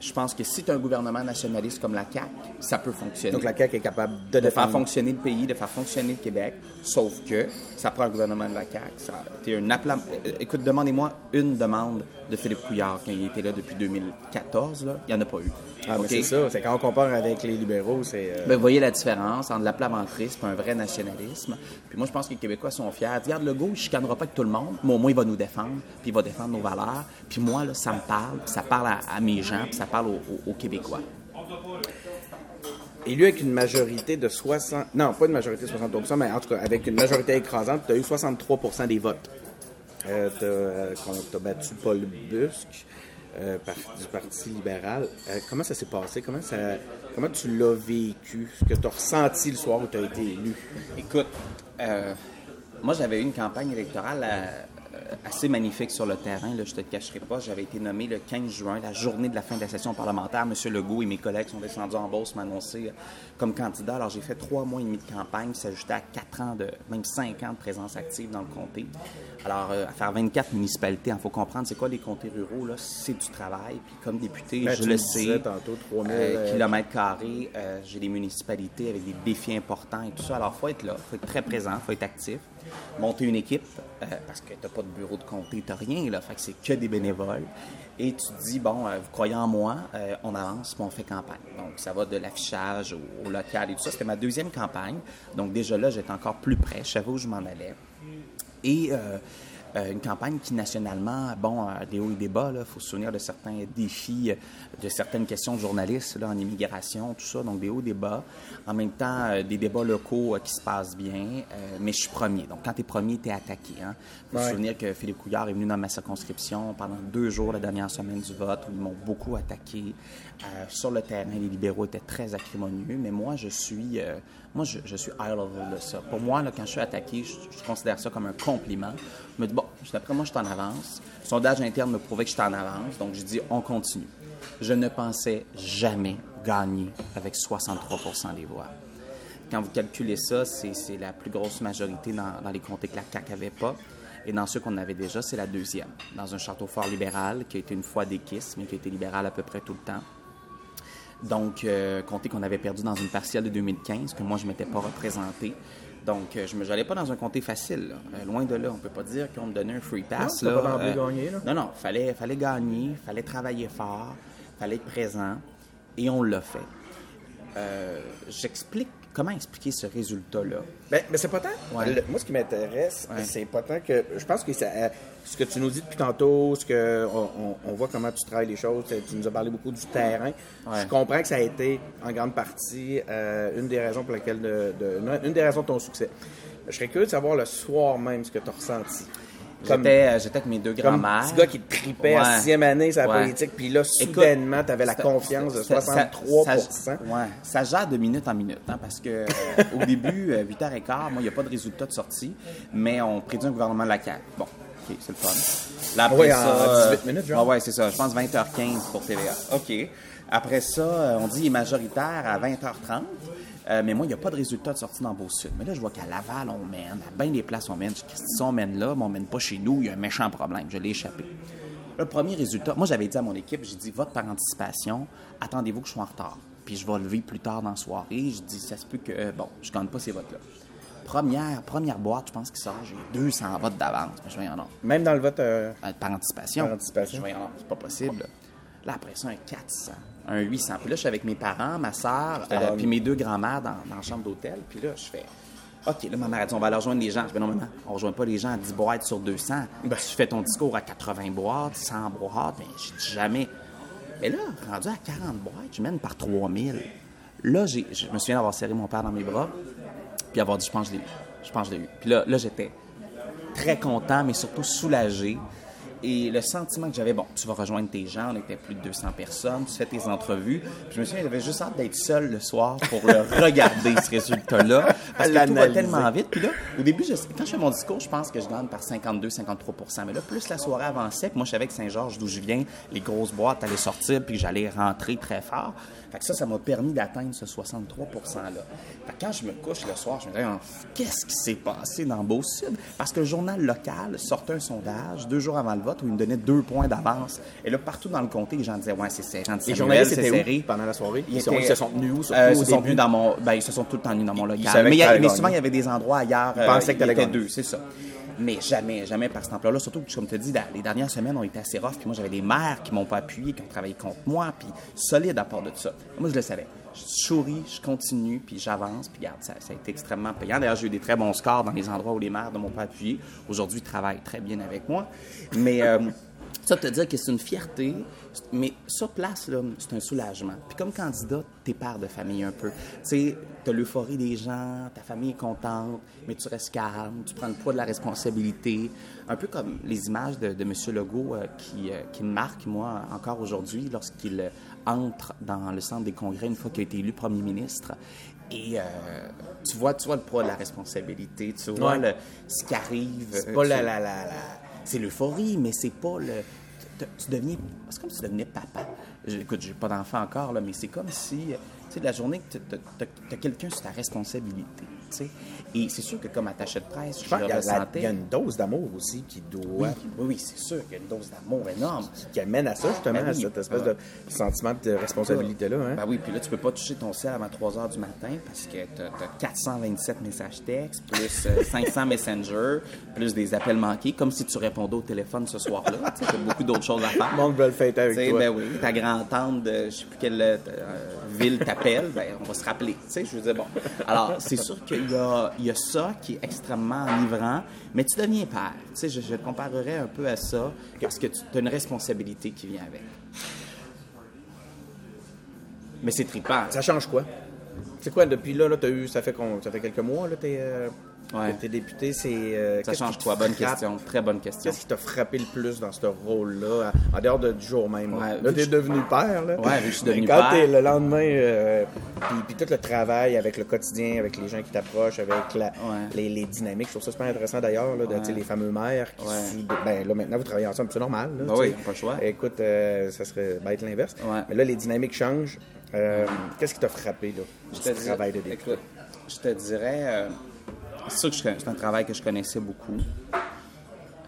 Je pense que si tu as un gouvernement nationaliste comme la CAQ, ça peut fonctionner. Donc la CAQ est capable de, de faire fonctionner le pays, de faire fonctionner le Québec, sauf que ça prend un gouvernement de la CAQ. Ça, un euh, Écoute, demandez-moi une demande de Philippe Couillard quand il était là depuis 2014. Là. Il n'y en a pas eu. Ah, c'est ça. C'est quand on compare avec les libéraux, c'est. Euh, ben, vous voyez la différence entre l'aplaventrisme et un vrai nationalisme. Puis moi, je pense que les Québécois sont fiers. Regarde, le go, il ne chicanera pas avec tout le monde, mais au moins, il va nous défendre, puis il va défendre nos valeurs. Puis moi, là, ça me parle, puis ça parle à, mes gens, puis ça parle aux, Québécois. Élu avec une majorité de 60... Non, pas une majorité de 60 mais en tout cas, avec une majorité écrasante, tu as eu 63% des votes. As, euh, battu Paul Busque. Euh, du Parti libéral. Euh, comment ça s'est passé? Comment, ça, comment tu l'as vécu? Ce que tu as ressenti le soir où tu as été élu? Écoute, euh, moi, j'avais eu une campagne électorale assez magnifique sur le terrain. Là, je ne te cacherai pas. J'avais été nommé le 15 juin, la journée de la fin de la session parlementaire. M. Legault et mes collègues sont descendus en Beauce m'annoncer comme candidat. Alors, j'ai fait trois mois et demi de campagne, s'ajoutait à quatre ans, de, même cinq ans de présence active dans le comté. Alors, euh, à faire 24 municipalités, il faut comprendre, c'est quoi les comtés ruraux, là? C'est du travail. Puis comme député, ben, je le sais. tantôt, 3000 euh, euh, kilomètres carrés, j'ai des municipalités avec des défis importants et tout ça. Alors, il faut être là, il faut être très présent, il faut être actif monter une équipe, parce que tu n'as pas de bureau de comté, tu n'as rien, là, fait que c'est que des bénévoles. Et tu te dis, bon, vous croyez en moi, on avance, puis on fait campagne. Donc, ça va de l'affichage au, local et tout ça. C'était ma deuxième campagne. Donc, déjà là, j'étais encore plus près, je savais où je m'en allais. Et euh, euh, une campagne qui, nationalement, bon, des hauts et des bas. Il faut se souvenir de certains défis, euh, de certaines questions de journalistes là, en immigration, tout ça. Donc, des hauts et des bas. En même temps, des débats locaux qui se passent bien. mais je suis premier. Donc, quand tu es premier, tu es attaqué. Hein. Faut se souvenir que Philippe Couillard est venu dans ma circonscription pendant deux jours la dernière semaine du vote où ils m'ont beaucoup attaqué. sur le terrain, les libéraux étaient très acrimonieux. Mais moi, je suis moi, je, suis high level de ça. Pour moi, là, quand je suis attaqué, je, considère ça comme un compliment. Je me dis, bon, d'après moi, je suis en avance. Le sondage interne me prouvait que j'étais en avance, donc je dis, on continue. Je ne pensais jamais gagner avec 63% des voix. Quand vous calculez ça, c'est la plus grosse majorité dans, les comtés que la CAQ n'avait pas. Et dans ceux qu'on avait déjà, c'est la deuxième. Dans un château fort libéral, qui a été une fois déquisse, mais qui a été libéral à peu près tout le temps. Donc, euh, compter qu'on avait perdu dans une partielle de 2015, que moi, je ne m'étais pas représenté. Donc, euh, je ne j'allais pas dans un comté facile. Euh, loin de là, on ne peut pas dire qu'on me donnait un free pass. Non, là, pas gagner, là. non, non, il fallait, fallait gagner, il fallait travailler fort, il fallait être présent, et on l'a fait. J'explique comment expliquer ce résultat-là? Bien, mais c'est pas tant. moi, ce qui m'intéresse, c'est pas tant que. Je pense que ça, ce que tu nous dis depuis tantôt, ce que on, voit comment tu travailles les choses, tu nous as parlé beaucoup du terrain. Je comprends que ça a été en grande partie euh, une des raisons pour laquelle de, une des raisons de ton succès. Je serais curieux de savoir le soir même ce que tu as ressenti. Euh, j'étais avec mes deux grands-mères. Ce gars qui tripait en sixième année sa politique, puis là, soudainement, tu avais la confiance de 63 ça, ça, gère de minute en minute, hein, parce que euh, au début, 8h15, moi, il n'y a pas de résultat de sortie, mais on prédit un gouvernement local. Bon, OK, c'est le fun. Là, après ça, 18 minutes, genre? Ah ouais, c'est ça. Je pense 20h15 pour TVA. OK. Après ça, euh, on dit majoritaire à 20h30. Euh, mais moi, il n'y a pas de résultat de sortie dans Beau-Sud. Mais là, je vois qu'à Laval, on mène. À bien des places, on mène. Si on mène là, mais on mène pas chez nous, il y a un méchant problème. Je l'ai échappé. Le premier résultat, moi, j'avais dit à mon équipe, j'ai dit, vote par anticipation, attendez-vous que je sois en retard. Puis je vais lever plus tard dans la soirée. Je dis, ça se peut que, bon, je gagne pas ces votes-là. première, première boîte, je pense, qui sort, j'ai 200 votes d'avance. Je dis, non. Même dans le vote. euh, Euh, Par anticipation. Par anticipation. Je dis, non, c'est pas possible. là. Là, après ça, un 400, un 800. Puis là, je suis avec mes parents, ma soeur, euh, puis mes deux grands-mères dans, dans la chambre d'hôtel. Puis là, je fais. OK, là, ma mère a dit, on va aller rejoindre les gens. Je dis, non, maman, on rejoint pas les gens à 10 boîtes sur 200. Ben. tu fais ton discours à 80 boîtes, 100 boîtes, mais je dis jamais. Mais là, rendu à 40 boîtes, je mène par 3000. Là, j'ai- je me souviens d'avoir serré mon père dans mes bras, puis avoir dit, je pense que je l'ai eu. Je pense que je l'ai eu. Puis là, là j'étais très content, mais surtout soulagé. Et le sentiment que j'avais, bon, tu vas rejoindre tes gens, on était plus de 200 personnes, tu fais tes entrevues. Puis je me souviens, j'avais juste hâte d'être seul le soir pour le regarder, ce résultat-là. Parce que tout va tellement vite. Puis là, au début, je- quand je fais mon discours, je pense que je gagne par 52-53% Mais là, plus la soirée avançait, puis moi, je savais que Saint-Georges, d'où je viens, les grosses boîtes allaient sortir, puis j'allais rentrer très fort. Fait que ça, ça m'a permis d'atteindre ce 63 %-là. Fait que quand je me couche le soir, je me dis, Ah, qu'est-ce qui s'est passé dans Beau-Sud? Parce que le journal local sortait un sondage deux jours avant le vote où il me donnait deux points d'avance. Et là, partout dans le comté, les gens disaient, ouais, c'est serré. Les journalistes étaient où pendant la soirée? Ils, sont- étaient- ils se sont tenus où? surtout Euh, ils se sont tenus dans mon. Ben, ils se sont tout le temps tenus dans mon local. Mais, a- souvent, il y avait des endroits ailleurs. Ils pensaient que t'allais gagner. deux, c'est ça. Mais jamais, jamais par cet emploi-là. Surtout que, comme tu as dit, la- les dernières semaines ont été assez rough. Puis moi, j'avais des maires qui m'ont pas appuyé, qui ont travaillé contre moi, puis solide à part de ça. Moi, je le savais. Je souris, je continue, puis j'avance, puis regarde, ça, ça a été extrêmement payant. D'ailleurs, j'ai eu des très bons scores dans les endroits où les maires ne m'ont pas appuyé. Aujourd'hui, ils travaillent très bien avec moi. Mais euh, ça, te dire que c'est une fierté, mais sur place, là, c'est un soulagement. Puis comme candidat, t'es père de famille un peu. Tu sais, t'as l'euphorie des gens, ta famille est contente, mais tu restes calme, tu prends le poids de la responsabilité. Un peu comme les images de, de M. Legault euh, qui, euh, qui me marquent, moi, encore aujourd'hui, lorsqu'il euh, entre dans le centre des congrès une fois qu'il a été élu premier ministre. Et euh, tu, vois, tu vois le poids de la responsabilité, tu vois Ouais. le- ce qui arrive. C'est pas tu- la, la, la, la- c'est l'euphorie, mais c'est pas le. tu- deviens. C'est comme si tu devenais papa. Écoute, j'ai pas d'enfant encore, là, mais c'est comme si, euh, sais, de la journée que tu as quelqu'un sur ta responsabilité, tu sais. Et c'est sûr que comme attaché de presse, je, Je pense qu'il y a y une dose d'amour aussi qui doit. oui, oui, c'est sûr qu'il y a une dose d'amour énorme. qui amène à ça, justement, Ben à oui. cette espèce de sentiment de responsabilité-là. Hein? Ben oui, puis là, tu peux pas toucher ton ciel avant 3 heures du matin parce que tu as, 427 messages textes, plus euh, 500 Messenger, plus des appels manqués, comme si tu répondais au téléphone ce soir-là. Tu as beaucoup d'autres choses à faire. Le monde veut le fêter avec toi. ben oui, ta grand-tante de je sais plus quelle euh, ville t'appelle, ben on va se rappeler. Tu sais, je veux dire, bon. Alors, c'est sûr qu'il y a, il y a ça qui est extrêmement enivrant, mais tu deviens père. Tu sais, je, je comparerais un peu à ça, parce que tu as une responsabilité qui vient avec. Mais c'est trippant. Ça change quoi? C'est quoi, depuis là, là t'as eu, ça fait, ça fait quelques mois, là, t'es euh, Ouais. t'es député, c'est... euh, Ça change quoi? Bonne frappe? question. Très bonne question. Qu'est-ce qui t'a frappé le plus dans ce rôle-là, en dehors de- du jour même? Ouais, là, t'es je- devenu père, là. Ouais, vu que je suis devenu quand père. t'es le lendemain, euh, puis, puis tout le travail avec le quotidien, avec les gens qui t'approchent, avec la- Ouais. les, les dynamiques, je trouve ça super intéressant d'ailleurs, là, de, les fameux maires qui... Sous- ben là, maintenant, vous travaillez ensemble, c'est normal, là, Ben tu oui, pas le choix. Écoute, euh, ça serait bête l'inverse. Ouais. Mais là, les dynamiques changent. Qu'est-ce qui t'a frappé, là, Je dirais- travail de député? écoute, je te dirais, c'est sûr que c'est un travail que je connaissais beaucoup.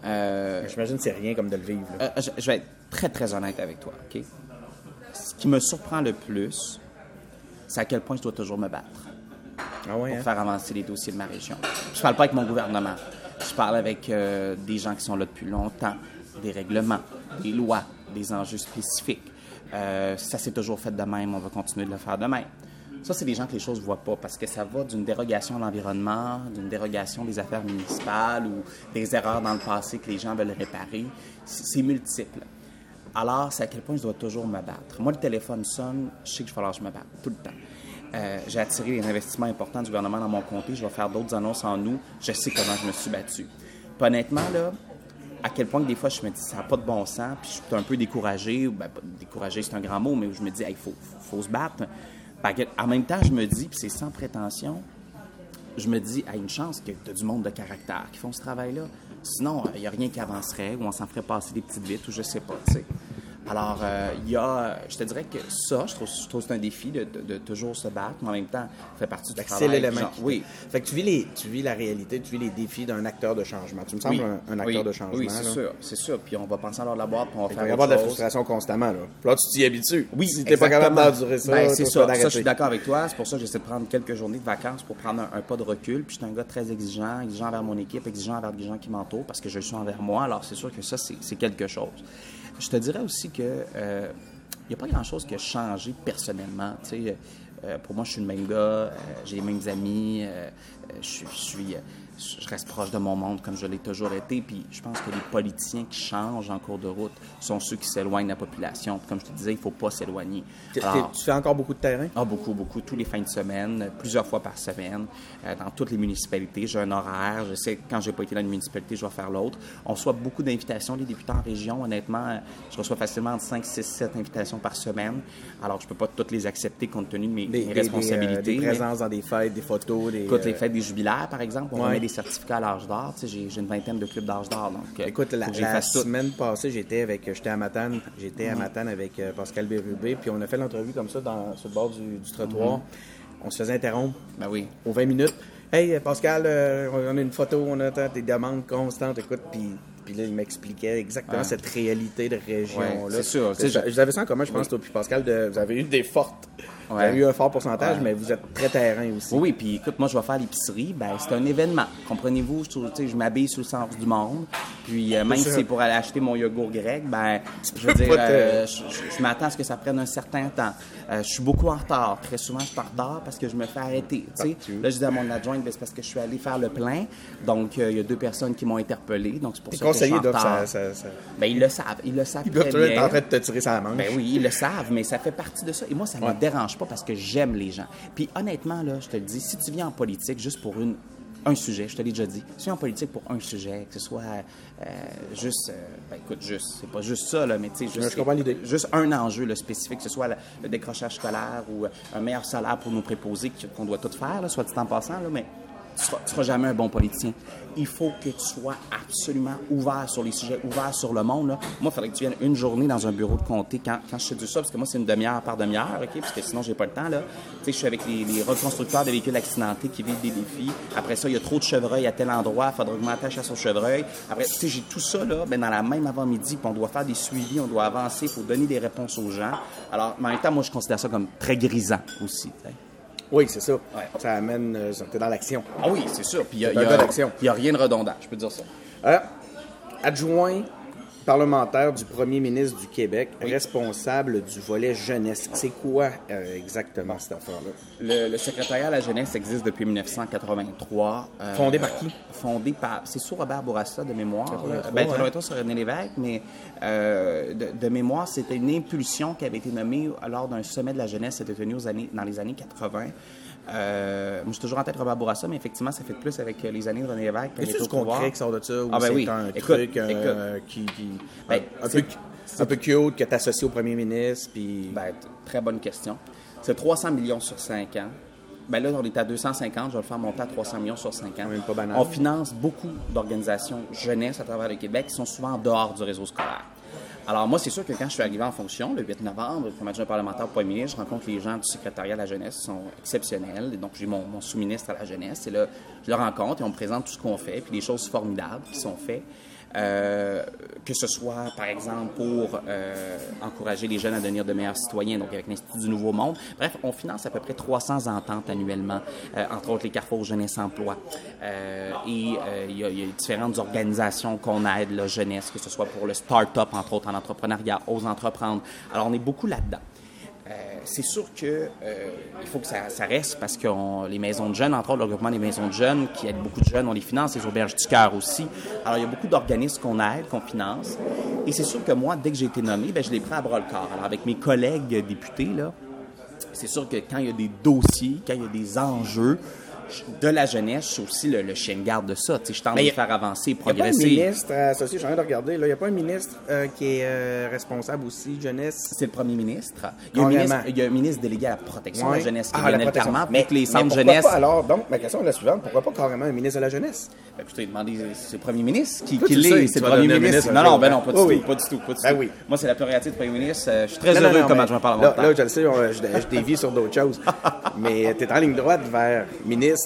Euh, J'imagine que c'est rien comme de le vivre, euh, je, je vais être très, très honnête avec toi, OK? Ce qui me surprend le plus, c'est à quel point je dois toujours me battre Ah ouais, pour hein? faire avancer les dossiers de ma région. Je parle pas avec mon gouvernement. Je parle avec euh, des gens qui sont là depuis longtemps, des règlements, des lois, des enjeux spécifiques. Euh, ça s'est toujours fait de même, on va continuer de le faire de même. Ça, c'est des gens que les choses ne voient pas parce que ça va d'une dérogation à l'environnement, d'une dérogation des affaires municipales ou des erreurs dans le passé que les gens veulent réparer. C'est multiple. Alors, c'est à quel point je dois toujours me battre. Moi, le téléphone sonne, je sais qu'il va falloir que je me batte tout le temps. Euh, j'ai attiré les investissements importants du gouvernement dans mon comté. Je vais faire d'autres annonces en nous. Je sais comment je me suis battu. Honnêtement, là, à quel point que des fois je me dis ça n'a pas de bon sens, puis je suis un peu découragé, ou ben, découragé c'est un grand mot, mais où je me dis il faut, faut se battre. En même temps, je me dis, puis c'est sans prétention, je me dis, à une chance que tu as du monde de caractère qui font ce travail-là. Sinon, il n'y a rien qui avancerait, ou on s'en ferait passer des petites vites, ou je sais pas, tu sais. Alors, euh, il y a, je te dirais que ça, je trouve, je trouve que c'est un défi de, de- de toujours se battre, mais en même temps, ça fait partie du travail. c'est l'élément. Oui. Fait que tu vis, les, tu vis la réalité, tu vis les défis d'un acteur de changement. Tu me sembles Oui. un, un acteur Oui. de changement. Oui, c'est sûr, c'est sûr. Puis on va penser à l'heure de la boîte, puis on va Il faire va y avoir de la frustration constamment. Là. Puis là, tu t'y habitues. Oui, si t'es pas capable d'endurer ça, Ben, c'est ça. Ça, je suis d'accord avec toi. C'est pour ça que j'essaie de prendre quelques journées de vacances pour prendre un, un pas de recul. Puis je suis un gars très exigeant, exigeant envers mon équipe, exigeant envers les gens qui m'entourent parce que je le suis envers moi. Alors c'est sûr que ça, c'est quelque chose. Je te dirais aussi que euh, il n'y a pas grand-chose qui a changé personnellement. Tu sais, euh, pour moi, je suis le même gars, euh, j'ai les mêmes amis, euh, euh, je suis- euh, je reste proche de mon monde comme je l'ai toujours été. Puis je pense que les politiciens qui changent en cours de route sont ceux qui s'éloignent de la population. Comme je te disais, il ne faut pas s'éloigner. Tu fais encore beaucoup de terrain? ah, beaucoup, beaucoup. Tous les fins de semaine, plusieurs fois par semaine, euh, dans toutes les municipalités. J'ai un horaire. Je sais que quand j'ai pas été dans une municipalité, je vais faire l'autre. On reçoit beaucoup d'invitations, les députés en région. Honnêtement, euh, je reçois facilement entre 5, 6, 7 invitations par semaine. Alors, je peux pas toutes les accepter compte tenu de mes, Des, mes des- des, euh, responsabilités. des mais- présences dans des fêtes, des photos, des... Écoute, les fêtes des jubilaires, par exemple, on Ouais. Des certificats à l'âge d'or. J'ai, une vingtaine de clubs d'âge d'or. Donc, euh, Écoute, la, semaine passée, j'étais avec, j'étais à Matane, j'étais à Matane avec euh, Pascal Bérubé, puis on a fait l'entrevue comme ça dans, sur le bord du, du trottoir. On se faisait interrompre Ben oui. aux 20 minutes. Hey Pascal, euh, on a une photo, on a des demandes constantes, écoute, puis puis là, il m'expliquait exactement Ouais. cette réalité de région-là. Ouais, c'est sûr. Vous avez ça en commun, je pense, toi puis Pascal, de- vous avez eu des fortes. Vous Ouais. avez eu un fort pourcentage, mais vous êtes très terrain aussi. Oui, oui, puis écoute, moi, je vais faire l'épicerie. Ben, c'est un événement. Comprenez-vous? Je, m'habille sous le sens du monde. Puis, euh, même si c'est pour aller acheter mon yogourt grec, ben, je veux dire, euh, je, m'attends à ce que ça prenne un certain temps. Euh, je suis beaucoup en retard. Très souvent, je suis en retard parce que je me fais arrêter. Là, je dis à mon adjointe, ben, c'est parce que je suis allé faire le plein. Donc, il y a deux personnes qui m'ont interpellé. Donc, c'est pour Les ça que je suis en conseillers doivent retard. ça, ça, ça- Ben, ils le savent. Ils le savent Ils doivent être en train de te tirer sa manche. Ben oui, ils le savent, mais ça fait partie de ça. Et moi, ça ne Ouais. me dérange pas parce que j'aime les gens. Puis honnêtement, là, je te le dis, si tu viens en politique juste pour une, un sujet, je te l'ai déjà dit, si tu viens en politique pour un sujet, que ce soit euh, juste, euh, ben écoute, juste, c'est pas juste ça, là, mais tu sais, juste, un enjeu là, spécifique, que ce soit la- le décrochage scolaire ou euh, un meilleur salaire pour nos préposés qu'on doit tout faire, là, soit dit en passant, là, mais tu seras, seras jamais un bon politicien. Il faut que tu sois absolument ouvert sur les sujets, ouvert sur le monde. Moi, il faudrait que tu viennes une journée dans un bureau de comté quand, quand je te dis ça, parce que moi, c'est une demi-heure par demi-heure? Parce que sinon, j'ai pas le temps. Là. Tu sais, je suis avec les, reconstructeurs de véhicules accidentés qui vivent des défis. Après ça, il y a trop de chevreuils à tel endroit, il faudra augmenter la chasse aux chevreuils. Après, tu sais, j'ai tout ça là, ben, dans la même avant-midi, puis on doit faire des suivis, on doit avancer, il faut donner des réponses aux gens. Alors, en même temps, moi, je considère ça comme très grisant aussi. Oui, c'est ça. Ça amène. euh, T'es dans l'action. Ah oui, c'est sûr. Puis il y a, y a- y a rien de redondant, je peux dire ça. Euh, adjoint parlementaire du premier ministre du Québec, responsable du volet jeunesse. C'est quoi euh, exactement cette affaire-là? Le, le secrétariat à la jeunesse existe depuis 1983. euh, Fondé par qui? Fondé par... C'est sous Robert Bourassa, de mémoire. 83, Ben, ouais. 83 sur René Lévesque, mais euh, de, de mémoire, c'était une impulsion qui avait été nommée lors d'un sommet de la jeunesse qui s'était tenu aux années, dans les années 80. Euh, suis toujours en tête Robert Bourassa, mais effectivement, ça fait plus avec euh, les années de René Lévesque. Est-ce du concret qui sort de ça ou Ah, ben c'est oui. un Écoute, truc euh, qui, qui- Ben, un, peu, un peu cute que tu associes au premier ministre puis Ben, très bonne question. C'est 300 millions sur 5 ans. Ben là, on est à 250, je vais le faire monter à 300 millions sur 5 ans. Même pas banal. On finance beaucoup d'organisations jeunesse à travers le Québec qui sont souvent en dehors du réseau scolaire. Alors moi, c'est sûr que quand je suis arrivé en fonction, le 8 novembre, comme adjoint parlementaire au premier ministre, je rencontre les gens du secrétariat à la jeunesse, ils sont exceptionnels. Donc, j'ai mon, mon sous-ministre à la jeunesse. Et là, je le rencontre et on me présente tout ce qu'on fait, puis les choses formidables qui sont faites. Euh, que ce soit, par exemple, pour euh, encourager les jeunes à devenir de meilleurs citoyens, donc avec l'Institut du Nouveau Monde. Bref, on finance à peu près 300 ententes annuellement, euh, entre autres les Carrefour Jeunesse Emploi. Et il y a différentes organisations qu'on aide, la jeunesse, que ce soit pour le start-up, entre autres en entrepreneuriat, aux entreprendre. Alors, on est beaucoup là-dedans. Euh, c'est sûr que euh, faut que ça, reste parce que les maisons de jeunes, entre autres, le regroupement des maisons de jeunes, qui aident beaucoup de jeunes, on les finance, les auberges du cœur aussi. Alors, il y a beaucoup d'organismes qu'on aide, qu'on finance. Et c'est sûr que moi, dès que j'ai été nommé, ben, je l'ai pris à bras le corps. Alors, avec mes collègues députés, c'est sûr que quand il y a des dossiers, quand il y a des enjeux, de la jeunesse, je suis aussi le, le chien de garde de ça. Tu sais, je tente de Mais faire avancer, Il n'y a pas un progresser. ministre associé, je suis en train de regarder, là, il n'y a pas un ministre euh, qui est euh, responsable aussi, jeunesse? C'est le premier ministre. Il y, a un ministre il y a un ministre délégué à la protection de la jeunesse, qui Ah, est. Carman, Mais, les mais centres pourquoi jeunesse. pas, alors, donc, ma question est la suivante. Pourquoi pas carrément un ministre de la jeunesse? Ben, plutôt, demandé, c'est le premier ministre qui, qui l'est, c'est le premier ministre. Non, non, ben non, pas du tout, pas du tout, pas du Ben tout. oui. Moi, c'est la prérogative du premier ministre. Euh, Je suis très heureux non, comme mais adjoint là, parlementaire. là, je le sais, je, je dévie sur d'autres choses. mais tu es en ligne droite vers ministre,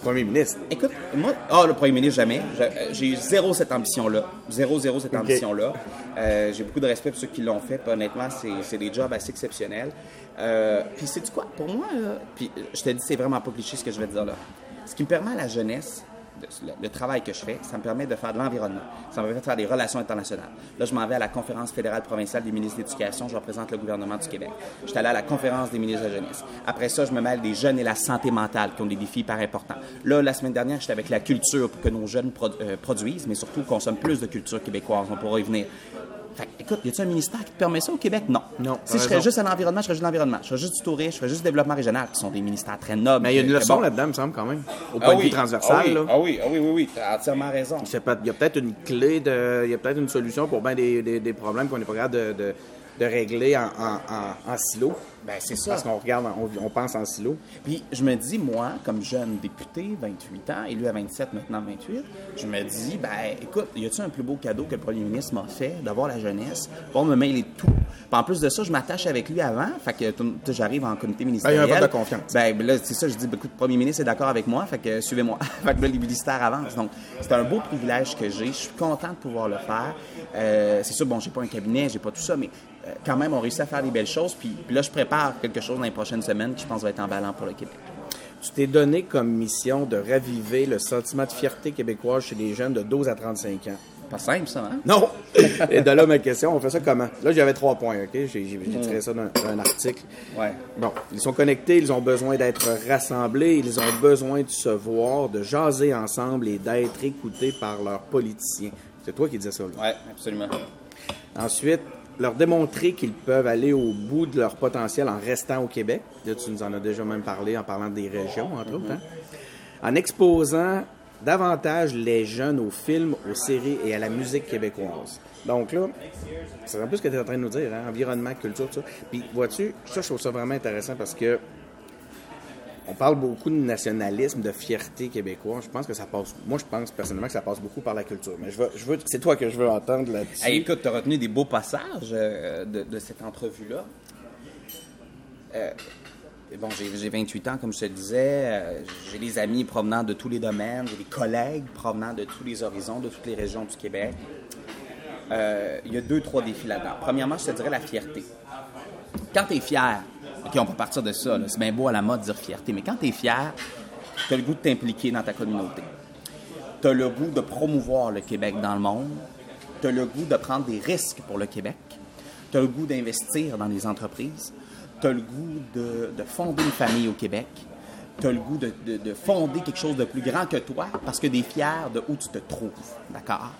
premier ministre. Écoute, moi, ah, le premier ministre, jamais. Euh, J'ai zéro cette ambition-là. Zéro, zéro cette ambition-là. Euh, J'ai beaucoup de respect pour ceux qui l'ont fait. puis honnêtement, c'est des jobs assez exceptionnels. Euh, puis, c'est du quoi? Pour moi, euh, puis euh, je te dis, c'est vraiment pas cliché ce que je vais te dire là. Ce qui me permet à la jeunesse, le, travail que je fais, ça me permet de faire de l'environnement. Ça me permet de faire des relations internationales. Là, je m'en vais à la conférence fédérale provinciale des ministres de l'Éducation. Je représente le gouvernement du Québec. Je suis allé à la conférence des ministres de la jeunesse. Après ça, je me mêle des jeunes et la santé mentale qui ont des défis hyper importants. Là, la semaine dernière, j'étais avec la culture pour que nos jeunes euh, produisent, mais surtout consomment plus de culture québécoise. On pourra y venir. Fait écoute, y a-t-il un ministère qui te permet ça au Québec? Non. Non, Si je serais juste à l'environnement, je serais juste l'environnement. Je serais juste du tourisme, je ferais juste du développement régional, qui sont des ministères très nobles. Mais il y a une leçon là-dedans, me semble, quand même. Au Ah point de vue transversal. Ah là. ah oui, ah oui, oui, oui, t'as entièrement raison. Il y a peut-être une clé, de, il y a peut-être une solution pour bien des, problèmes qu'on n'est pas capable de, régler en silo. Ben, c'est ça. Parce qu'on regarde, on, on pense en silo. Puis je me dis, moi, comme jeune député, 28 ans, élu à 27, maintenant 28, je me dis, ben écoute, y a-t-il un plus beau cadeau que le premier ministre m'a fait d'avoir la jeunesse, pour me mêler de tout? Puis en plus de ça, je m'attache avec lui avant, fait que j'arrive en comité Ben, il y a ministériel. un vote de confiance. Ben, ben là, c'est ça, je dis, ben, écoute, le premier ministre est d'accord avec moi, fait que suivez-moi. fait que là, les ministères avancent. Donc, c'est un beau privilège que j'ai. Je suis content de pouvoir le faire. Euh, c'est sûr, bon, j'ai pas un cabinet, j'ai pas tout ça, mais quand même, on réussit à faire des belles choses. Puis, puis là, je prépare quelque chose dans les prochaines semaines qui, je pense, va être emballant pour le Québec. Tu t'es donné comme mission de raviver le sentiment de fierté québécoise chez les jeunes de 12 à 35 ans. Pas simple, ça, hein? Non! Et de là, ma question, on fait ça comment? Là, j'avais trois points, OK? J'ai tiré ça d'un article. Ouais. Bon, ils sont connectés, ils ont besoin d'être rassemblés, ils ont besoin de se voir, de jaser ensemble et d'être écoutés par leurs politiciens. C'est toi qui disais ça, là. Ouais, absolument. Ensuite, leur démontrer qu'ils peuvent aller au bout de leur potentiel en restant au Québec. Là, tu nous en as déjà même parlé en parlant des régions, entre autres. hein. En exposant davantage les jeunes aux films, aux séries et à la musique québécoise. Donc là, c'est un peu ce que tu es en train de nous dire, hein, environnement, culture, tout ça. Puis, vois-tu, ça, je trouve ça vraiment intéressant parce que on parle beaucoup de nationalisme, de fierté québécoise. Je pense que ça passe. Moi, je pense personnellement que ça passe beaucoup par la culture. Mais je veux, c'est toi que je veux entendre là-dessus. Écoute, tu as retenu des beaux passages euh, de, cette entrevue-là. Euh, bon, j'ai j'ai 28 ans, comme je te disais. euh, j'ai des amis provenant de tous les domaines, j'ai des collègues provenant de tous les horizons, de toutes les régions du Québec. Il y a deux, trois défis là-dedans. Premièrement, je te dirais la fierté. Quand tu es fier, OK, on peut partir de ça, c'est bien beau à la mode de dire fierté, mais quand tu es fier, tu as le goût de t'impliquer dans ta communauté. Tu as le goût de promouvoir le Québec dans le monde. Tu as le goût de prendre des risques pour le Québec. Tu as le goût d'investir dans les entreprises. Tu as le goût de, de fonder une famille au Québec. Tu as le goût de fonder quelque chose de plus grand que toi parce que tu es fier de où tu te trouves. D'accord?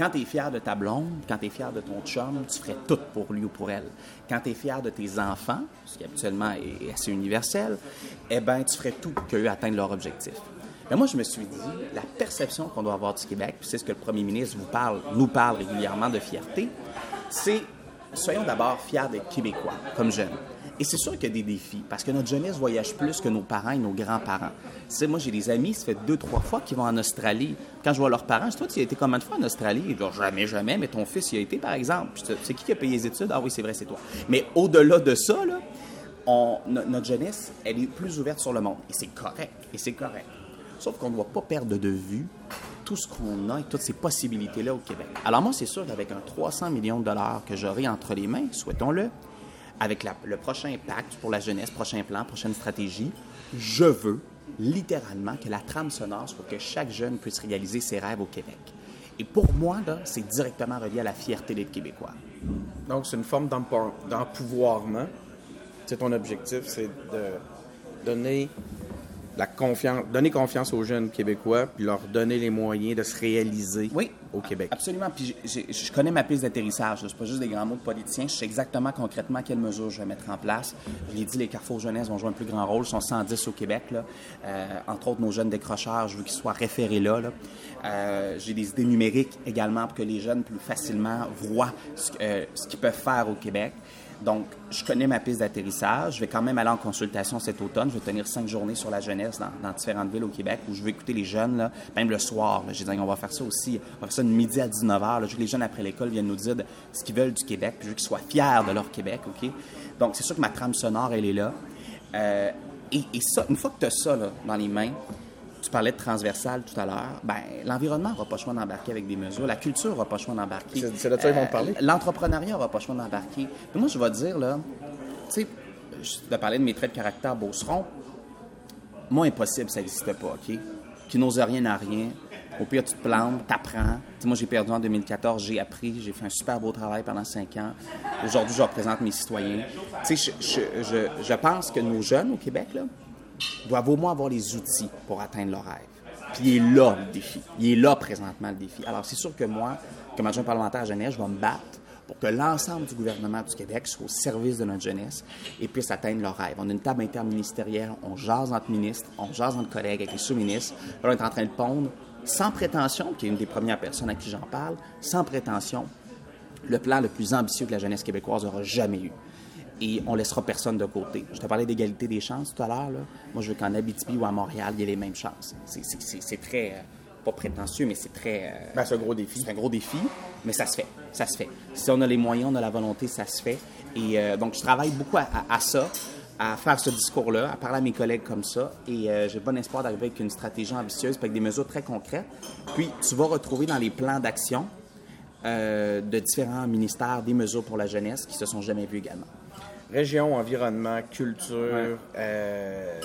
Quand tu es fier de ta blonde, quand tu es fier de ton chum, tu ferais tout pour lui ou pour elle. Quand tu es fier de tes enfants, ce qui habituellement est assez universel, eh bien, tu ferais tout pour qu'eux atteignent leur objectif. Mais moi, je me suis dit, la perception qu'on doit avoir du Québec, puis c'est ce que le premier ministre parle, nous parle régulièrement de fierté, c'est soyons d'abord fiers d'être Québécois, comme jeunes. Et c'est sûr qu'il y a des défis, parce que notre jeunesse voyage plus que nos parents et nos grands-parents. Tu sais, moi, j'ai des amis, ça fait deux, trois fois qu'ils vont en Australie. Quand je vois leurs parents, je dis, toi, tu as été combien de fois en Australie? Ils disent, jamais, jamais, mais ton fils y a été, par exemple. C'est qui qui a payé les études? Ah oui, c'est vrai, c'est toi. Mais au-delà de ça, notre jeunesse, elle est plus ouverte sur le monde. Et c'est correct. Et c'est correct. Sauf qu'on ne doit pas perdre de vue tout ce qu'on a et toutes ces possibilités-là au Québec. Alors moi, c'est sûr qu'avec un 300 millions de dollars que j'aurai entre les mains, souhaitons-le, avec la- le prochain pacte pour la jeunesse, prochain plan, prochaine stratégie, je veux littéralement que la trame sonore soit que chaque jeune puisse réaliser ses rêves au Québec. Et pour moi, là, c'est directement relié à la fierté d'être québécois. Donc, c'est une forme d'empo- d'empouvoirment. C'est ton objectif, c'est de donner la confiance, donner confiance aux jeunes Québécois, puis leur donner les moyens de se réaliser Oui. au Québec. Absolument. Puis je connais ma piste d'atterrissage. C'est pas juste des grands mots de politiciens. Je sais exactement concrètement quelles mesures je vais mettre en place. Je l'ai dit, les carrefours jeunesse vont jouer un plus grand rôle. Ils sont 110 au Québec. Là. Euh, entre autres, nos jeunes décrocheurs, je veux qu'ils soient référés là. là. Euh, j'ai des idées numériques également pour que les jeunes plus facilement voient ce, euh, ce qu'ils peuvent faire au Québec. Donc, je connais ma piste d'atterrissage. Je vais quand même aller en consultation cet automne. Je vais tenir cinq journées sur la jeunesse dans, différentes villes au Québec où je vais écouter les jeunes, là, même le soir. J'ai dit, on va faire ça aussi. On va faire ça de midi à 19h. Là. Je veux que les jeunes après l'école viennent nous dire de- ce qu'ils veulent du Québec. Puis je veux qu'ils soient fiers de leur Québec. OK? Donc, c'est sûr que ma trame sonore, elle est là. Euh, et, une fois que tu as ça là, dans les mains, tu parlais de transversal tout à l'heure. Ben, l'environnement n'aura pas le choix d'embarquer avec des mesures. La culture n'aura pas le choix d'embarquer. C'est- de ça qu'ils vont te parler? Euh, L'entrepreneuriat n'aura pas le choix d'embarquer. Moi, je vais te dire, là, tu sais, je te parlais de mes traits de caractère Beauceron. Moi, impossible, ça n'existe pas, OK? Qui n'ose rien à rien. Au pire, tu te plantes, t'apprends. Moi, j'ai perdu en 2014, j'ai appris, j'ai fait un super beau travail pendant cinq ans. Aujourd'hui, je représente mes citoyens. Tu sais, je, je- je- je pense que nos jeunes au Québec, là, doivent au moins avoir les outils pour atteindre leur rêve. Puis il est là le défi. Il est là présentement le défi. Alors c'est sûr que moi, comme adjoint parlementaire à jeunesse, je vais me battre pour que l'ensemble du gouvernement du Québec soit au service de notre jeunesse et puisse atteindre leurs rêves. On a une table interministérielle, on jase entre ministres, on jase entre collègues avec les sous-ministres. Là, on est en train de pondre, sans prétention, qui est une des premières personnes à qui j'en parle, sans prétention, le plan le plus ambitieux que la jeunesse québécoise aura jamais eu. Et on laissera personne de côté. Je te parlais d'égalité des chances tout à l'heure. Moi, je veux qu'en Abitibi ou à Montréal, il y ait les mêmes chances. C'est- très, euh, pas prétentieux, mais c'est très... euh, Ben, c'est un gros défi. c'est un gros défi, mais ça se fait. Ça se fait. Si on a les moyens, on a la volonté, ça se fait. Et euh, donc, je travaille beaucoup à, à- à ça, à faire ce discours-là, à parler à mes collègues comme ça. Et j'ai bon espoir d'arriver avec une stratégie ambitieuse, avec des mesures très concrètes. Puis, tu vas retrouver dans les plans d'action de différents ministères des mesures pour la jeunesse qui se sont jamais vues également. Région, environnement, culture, Ouais. euh,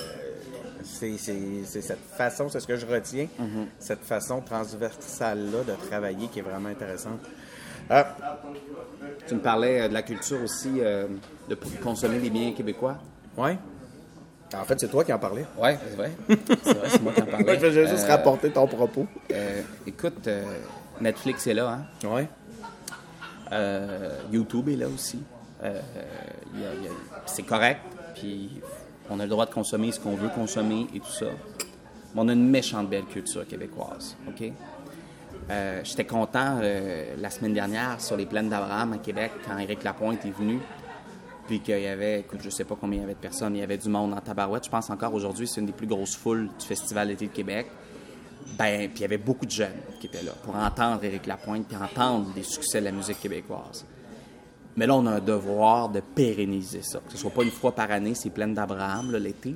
c'est cette façon, c'est ce que je retiens, Mm-hmm. cette façon transversale-là de travailler qui est vraiment intéressante. Ah, Tu me parlais euh, de la culture aussi, euh, de consommer des biens québécois? ouais. En fait, c'est toi qui en parlais. Oui, c'est vrai. C'est vrai, c'est moi qui en parlais. Je vais juste Euh, rapporter ton propos. euh, écoute, euh, Netflix est là, hein? Euh, YouTube est là aussi. Euh, a- c'est correct, puis on a le droit de consommer ce qu'on veut consommer et tout ça. Mais on a une méchante belle culture québécoise, OK? Euh, J'étais content euh, la semaine dernière sur les plaines d'Abraham à Québec quand Éric Lapointe est venu. Puis qu'il y avait, écoute, je sais pas combien il y avait de personnes, il y avait du monde en tabarouette. Je pense encore aujourd'hui, c'est une des plus grosses foules du Festival d'été de Québec. Ben, puis il y avait beaucoup de jeunes qui étaient là pour entendre Éric Lapointe puis entendre des succès de la musique québécoise. Mais là, on a un devoir de pérenniser ça. Que ce soit pas une fois par année, c'est pleine d'Abraham, l'été,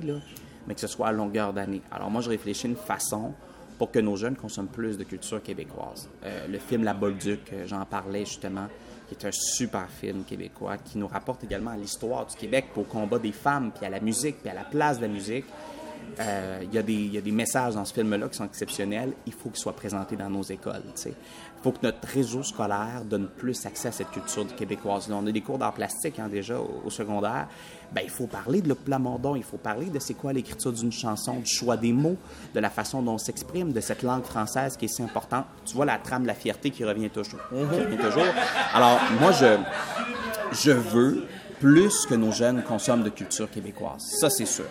mais que ce soit à longueur d'année. Alors moi, je réfléchis une façon pour que nos jeunes consomment plus de culture québécoise. Euh, le film La Bolduc, euh, j'en parlais justement, qui est un super film québécois, qui nous rapporte également à l'histoire du Québec, au combat des femmes, puis à la musique, puis à la place de la musique. Euh, Il y, a des- messages dans ce film-là qui sont exceptionnels. Il faut qu'ils soient présentés dans nos écoles. Faut que notre réseau scolaire donne plus accès à cette culture du québécoise. Là, on a des cours d'art plastique hein, déjà au, au secondaire. Ben, il faut parler de le plamondon, il faut parler de c'est quoi l'écriture d'une chanson, du choix des mots, de la façon dont on s'exprime, de cette langue française qui est si importante. Tu vois la trame de la fierté qui revient toujours. qui revient toujours. Alors, moi, je, je veux plus que nos jeunes consomment de culture québécoise. Ça, c'est sûr.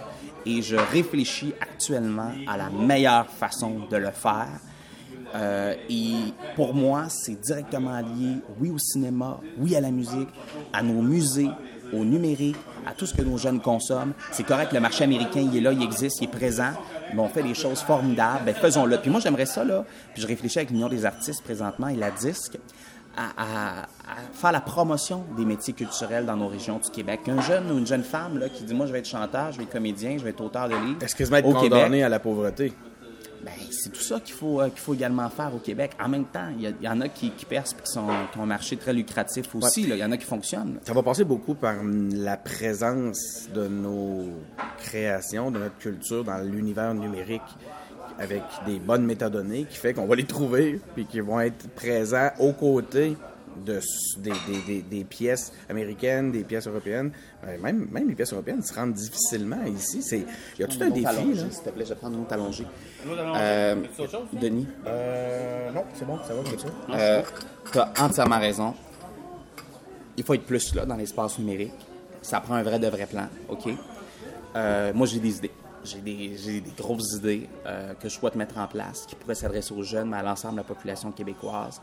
Et je réfléchis actuellement à la meilleure façon de le faire. Euh, et pour moi, c'est directement lié, oui, au cinéma, oui, à la musique, à nos musées, au numérique, à tout ce que nos jeunes consomment. C'est correct, le marché américain, il est là, il existe, il est présent, mais on fait des choses formidables, ben faisons-le. Puis moi, j'aimerais ça, là, puis je réfléchis avec l'Union des artistes présentement et la DISC, à, à- à faire la promotion des métiers culturels dans nos régions du Québec. Un jeune ou une jeune femme là, qui dit, moi, je vais être chanteur, je vais être comédien, je vais être auteur de livres. Excuse-moi être au Québec, condamné à la pauvreté. Ben, c'est tout ça qu'il faut, euh, qu'il faut également faire au Québec. En même temps, il y, en a qui, qui percent et qui, sont, qui ont un marché très lucratif aussi. Il y en a qui fonctionnent. Ça va passer beaucoup par la présence de nos créations, de notre culture dans l'univers numérique avec des bonnes métadonnées qui fait qu'on va les trouver puis qui vont être présents aux côtés de, des, des, des, pièces américaines, des pièces européennes. Ben, même, même les pièces européennes se rendent difficilement ici. C'est, il y a tout un défi. Là. S'il te plaît, je vais prendre une autre allongée. Euh, Denis? Euh, non, c'est bon, ça va comme ça. Euh, tu as entièrement raison. Il faut être plus là dans l'espace numérique. Ça prend un vrai de vrai plan, OK? Euh, moi, j'ai des idées. J'ai des, j'ai des grosses idées euh, que je souhaite mettre en place qui pourraient s'adresser aux jeunes, mais à l'ensemble de la population québécoise.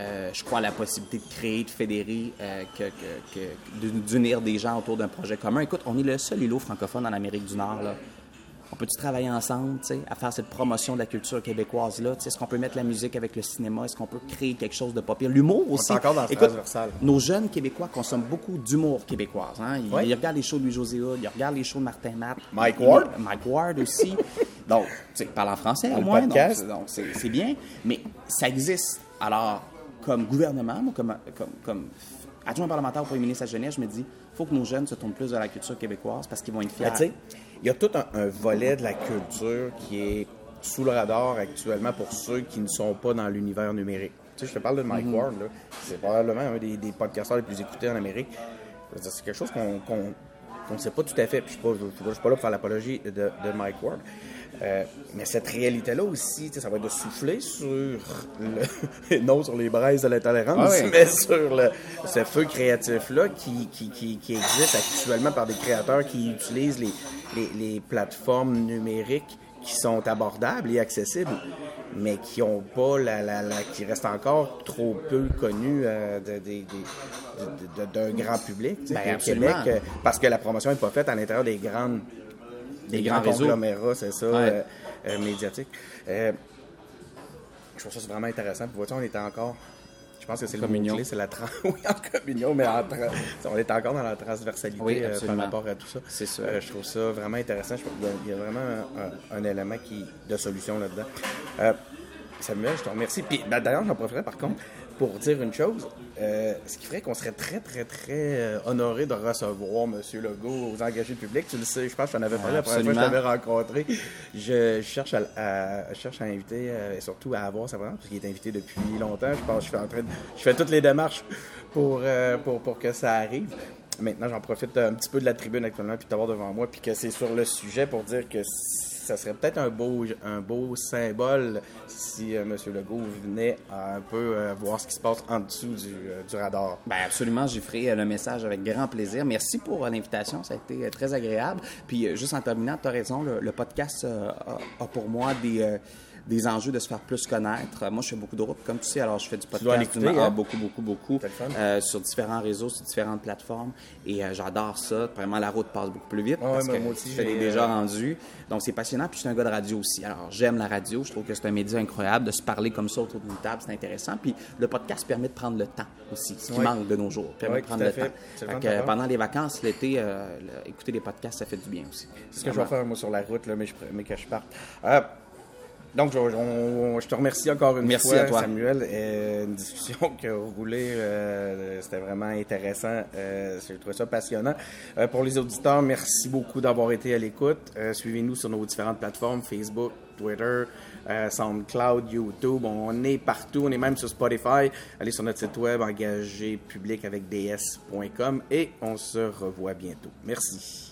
Euh, je crois à la possibilité de créer, de fédérer, euh, que, que- que- de- d'unir des gens autour d'un projet commun. Écoute, on est le seul îlot francophone en Amérique du Nord. Là. On peut-tu travailler ensemble à faire cette promotion de la culture québécoise-là? Est-ce qu'on peut mettre la musique avec le cinéma? Est-ce qu'on peut créer quelque chose de pas pire? L'humour aussi. est encore dans le Écoute, transversal. nos jeunes Québécois consomment beaucoup d'humour québécois. Hein? Ils, regardent les shows de Louis-José Hood, ils regardent les shows de Martin Matt. Mike Ward. Mike Ward aussi. donc, tu sais, ils parlent en français au moins. donc- c'est bien. Mais ça existe. Alors, comme gouvernement, moi, comme, comme, comme adjoint parlementaire au premier ministre à Genève, je me dis, il faut que nos jeunes se tournent plus vers la culture québécoise parce qu'ils vont être fiers. Il y a tout un, un volet de la culture qui est sous le radar actuellement pour ceux qui ne sont pas dans l'univers numérique. Tu sais, je te parle de Mike Mhm. Ward, là. C'est probablement un des, des podcasteurs les plus écoutés en Amérique. C'est quelque chose qu'on ne sait pas tout à fait. Puis je ne suis, pas- je suis pas là pour faire l'apologie de, de Mike Ward. Euh, mais cette réalité-là aussi, ça va être de souffler sur le, non sur les braises de l'intolérance, Ah oui. mais sur le, ce feu créatif-là qui, qui, qui, qui existe actuellement par des créateurs qui utilisent les, les, les plateformes numériques qui sont abordables et accessibles, mais qui ont pas la, la, la- qui restent encore trop peu connus euh, de- des- des- de- de- d'un grand public. tu sais. Ben. Québec, euh, parce que la promotion n'est pas faite à l'intérieur des grandes des grands grands réseaux. conglomérats, c'est ça, Ouais. euh, euh, médiatiques. Euh, je trouve ça vraiment intéressant. Puis, vois-tu, on était encore. Je pense que c'est le Communion. mot-clé, c'est la trans... Oui, en communion, mais en tra- on est encore dans la transversalité Oui, euh, par rapport à tout ça. C'est sûr. Euh, je trouve ça vraiment intéressant. Je il y a vraiment un, un- un élément qui, de solution là-dedans. Euh, Samuel, je te remercie. Puis, ben, d'ailleurs, j'en profiterai par contre pour dire une chose. Euh, ce qui ferait qu'on serait très, très, très euh, honoré de recevoir M. Legault aux engagés publics. Tu le sais, je pense que je t'en avais parlé la première fois que je t'avais rencontré. Je cherche à, à- je cherche à inviter euh, et surtout à avoir sa présence, parce qu'il est invité depuis longtemps. Je pense que je fais, en train de- je fais toutes les démarches pour, euh, pour, pour que ça arrive. Maintenant, j'en profite un petit peu de la tribune actuellement, puis de t'avoir devant moi, puis que c'est sur le sujet pour dire que ça serait peut-être un beau, un beau symbole si euh, M. Legault venait un peu euh, voir ce qui se passe en dessous du, euh, radar. Ben absolument, j'y ferai le message avec grand plaisir. Merci pour l'invitation, ça a été très agréable. Puis juste en terminant, tu as raison, le, podcast a, pour moi des, des enjeux de se faire plus connaître. Euh, moi, je fais beaucoup de routes, comme tu sais, alors je fais du podcast écouter, d'une- hein? ah, beaucoup, beaucoup, beaucoup, euh, sur différents réseaux, sur différentes plateformes. Et euh, j'adore ça. Vraiment, la route passe beaucoup plus vite Ah parce que moi aussi, je fais des j'ai, déjà rendus. Donc, c'est passionnant. Puis, je suis un gars de radio aussi. Alors, j'aime la radio. Je trouve que c'est un média incroyable de se parler comme ça autour d'une table. C'est intéressant. Puis, le podcast permet de prendre le temps aussi, ce qui Ouais. manque de nos jours. Permet Ouais, de prendre le fait. temps. Fait que, pendant les vacances, l'été, euh, écouter des podcasts, ça fait du bien aussi. C'est ce que je vais faire, moi, sur la route, là, mais, je, mais que je parte. Donc, je, on- je te remercie encore une Merci fois, à toi. Samuel. Euh, une discussion qui a roulé. euh, C'était vraiment intéressant. Euh, J'ai trouvé ça passionnant. Euh, pour les auditeurs, merci beaucoup d'avoir été à l'écoute. Suivez-nous sur nos différentes plateformes, Facebook, Twitter, SoundCloud, YouTube. On est partout. On est même sur Spotify. Allez sur notre site web, engagé public avec ds.com et on se revoit bientôt. Merci.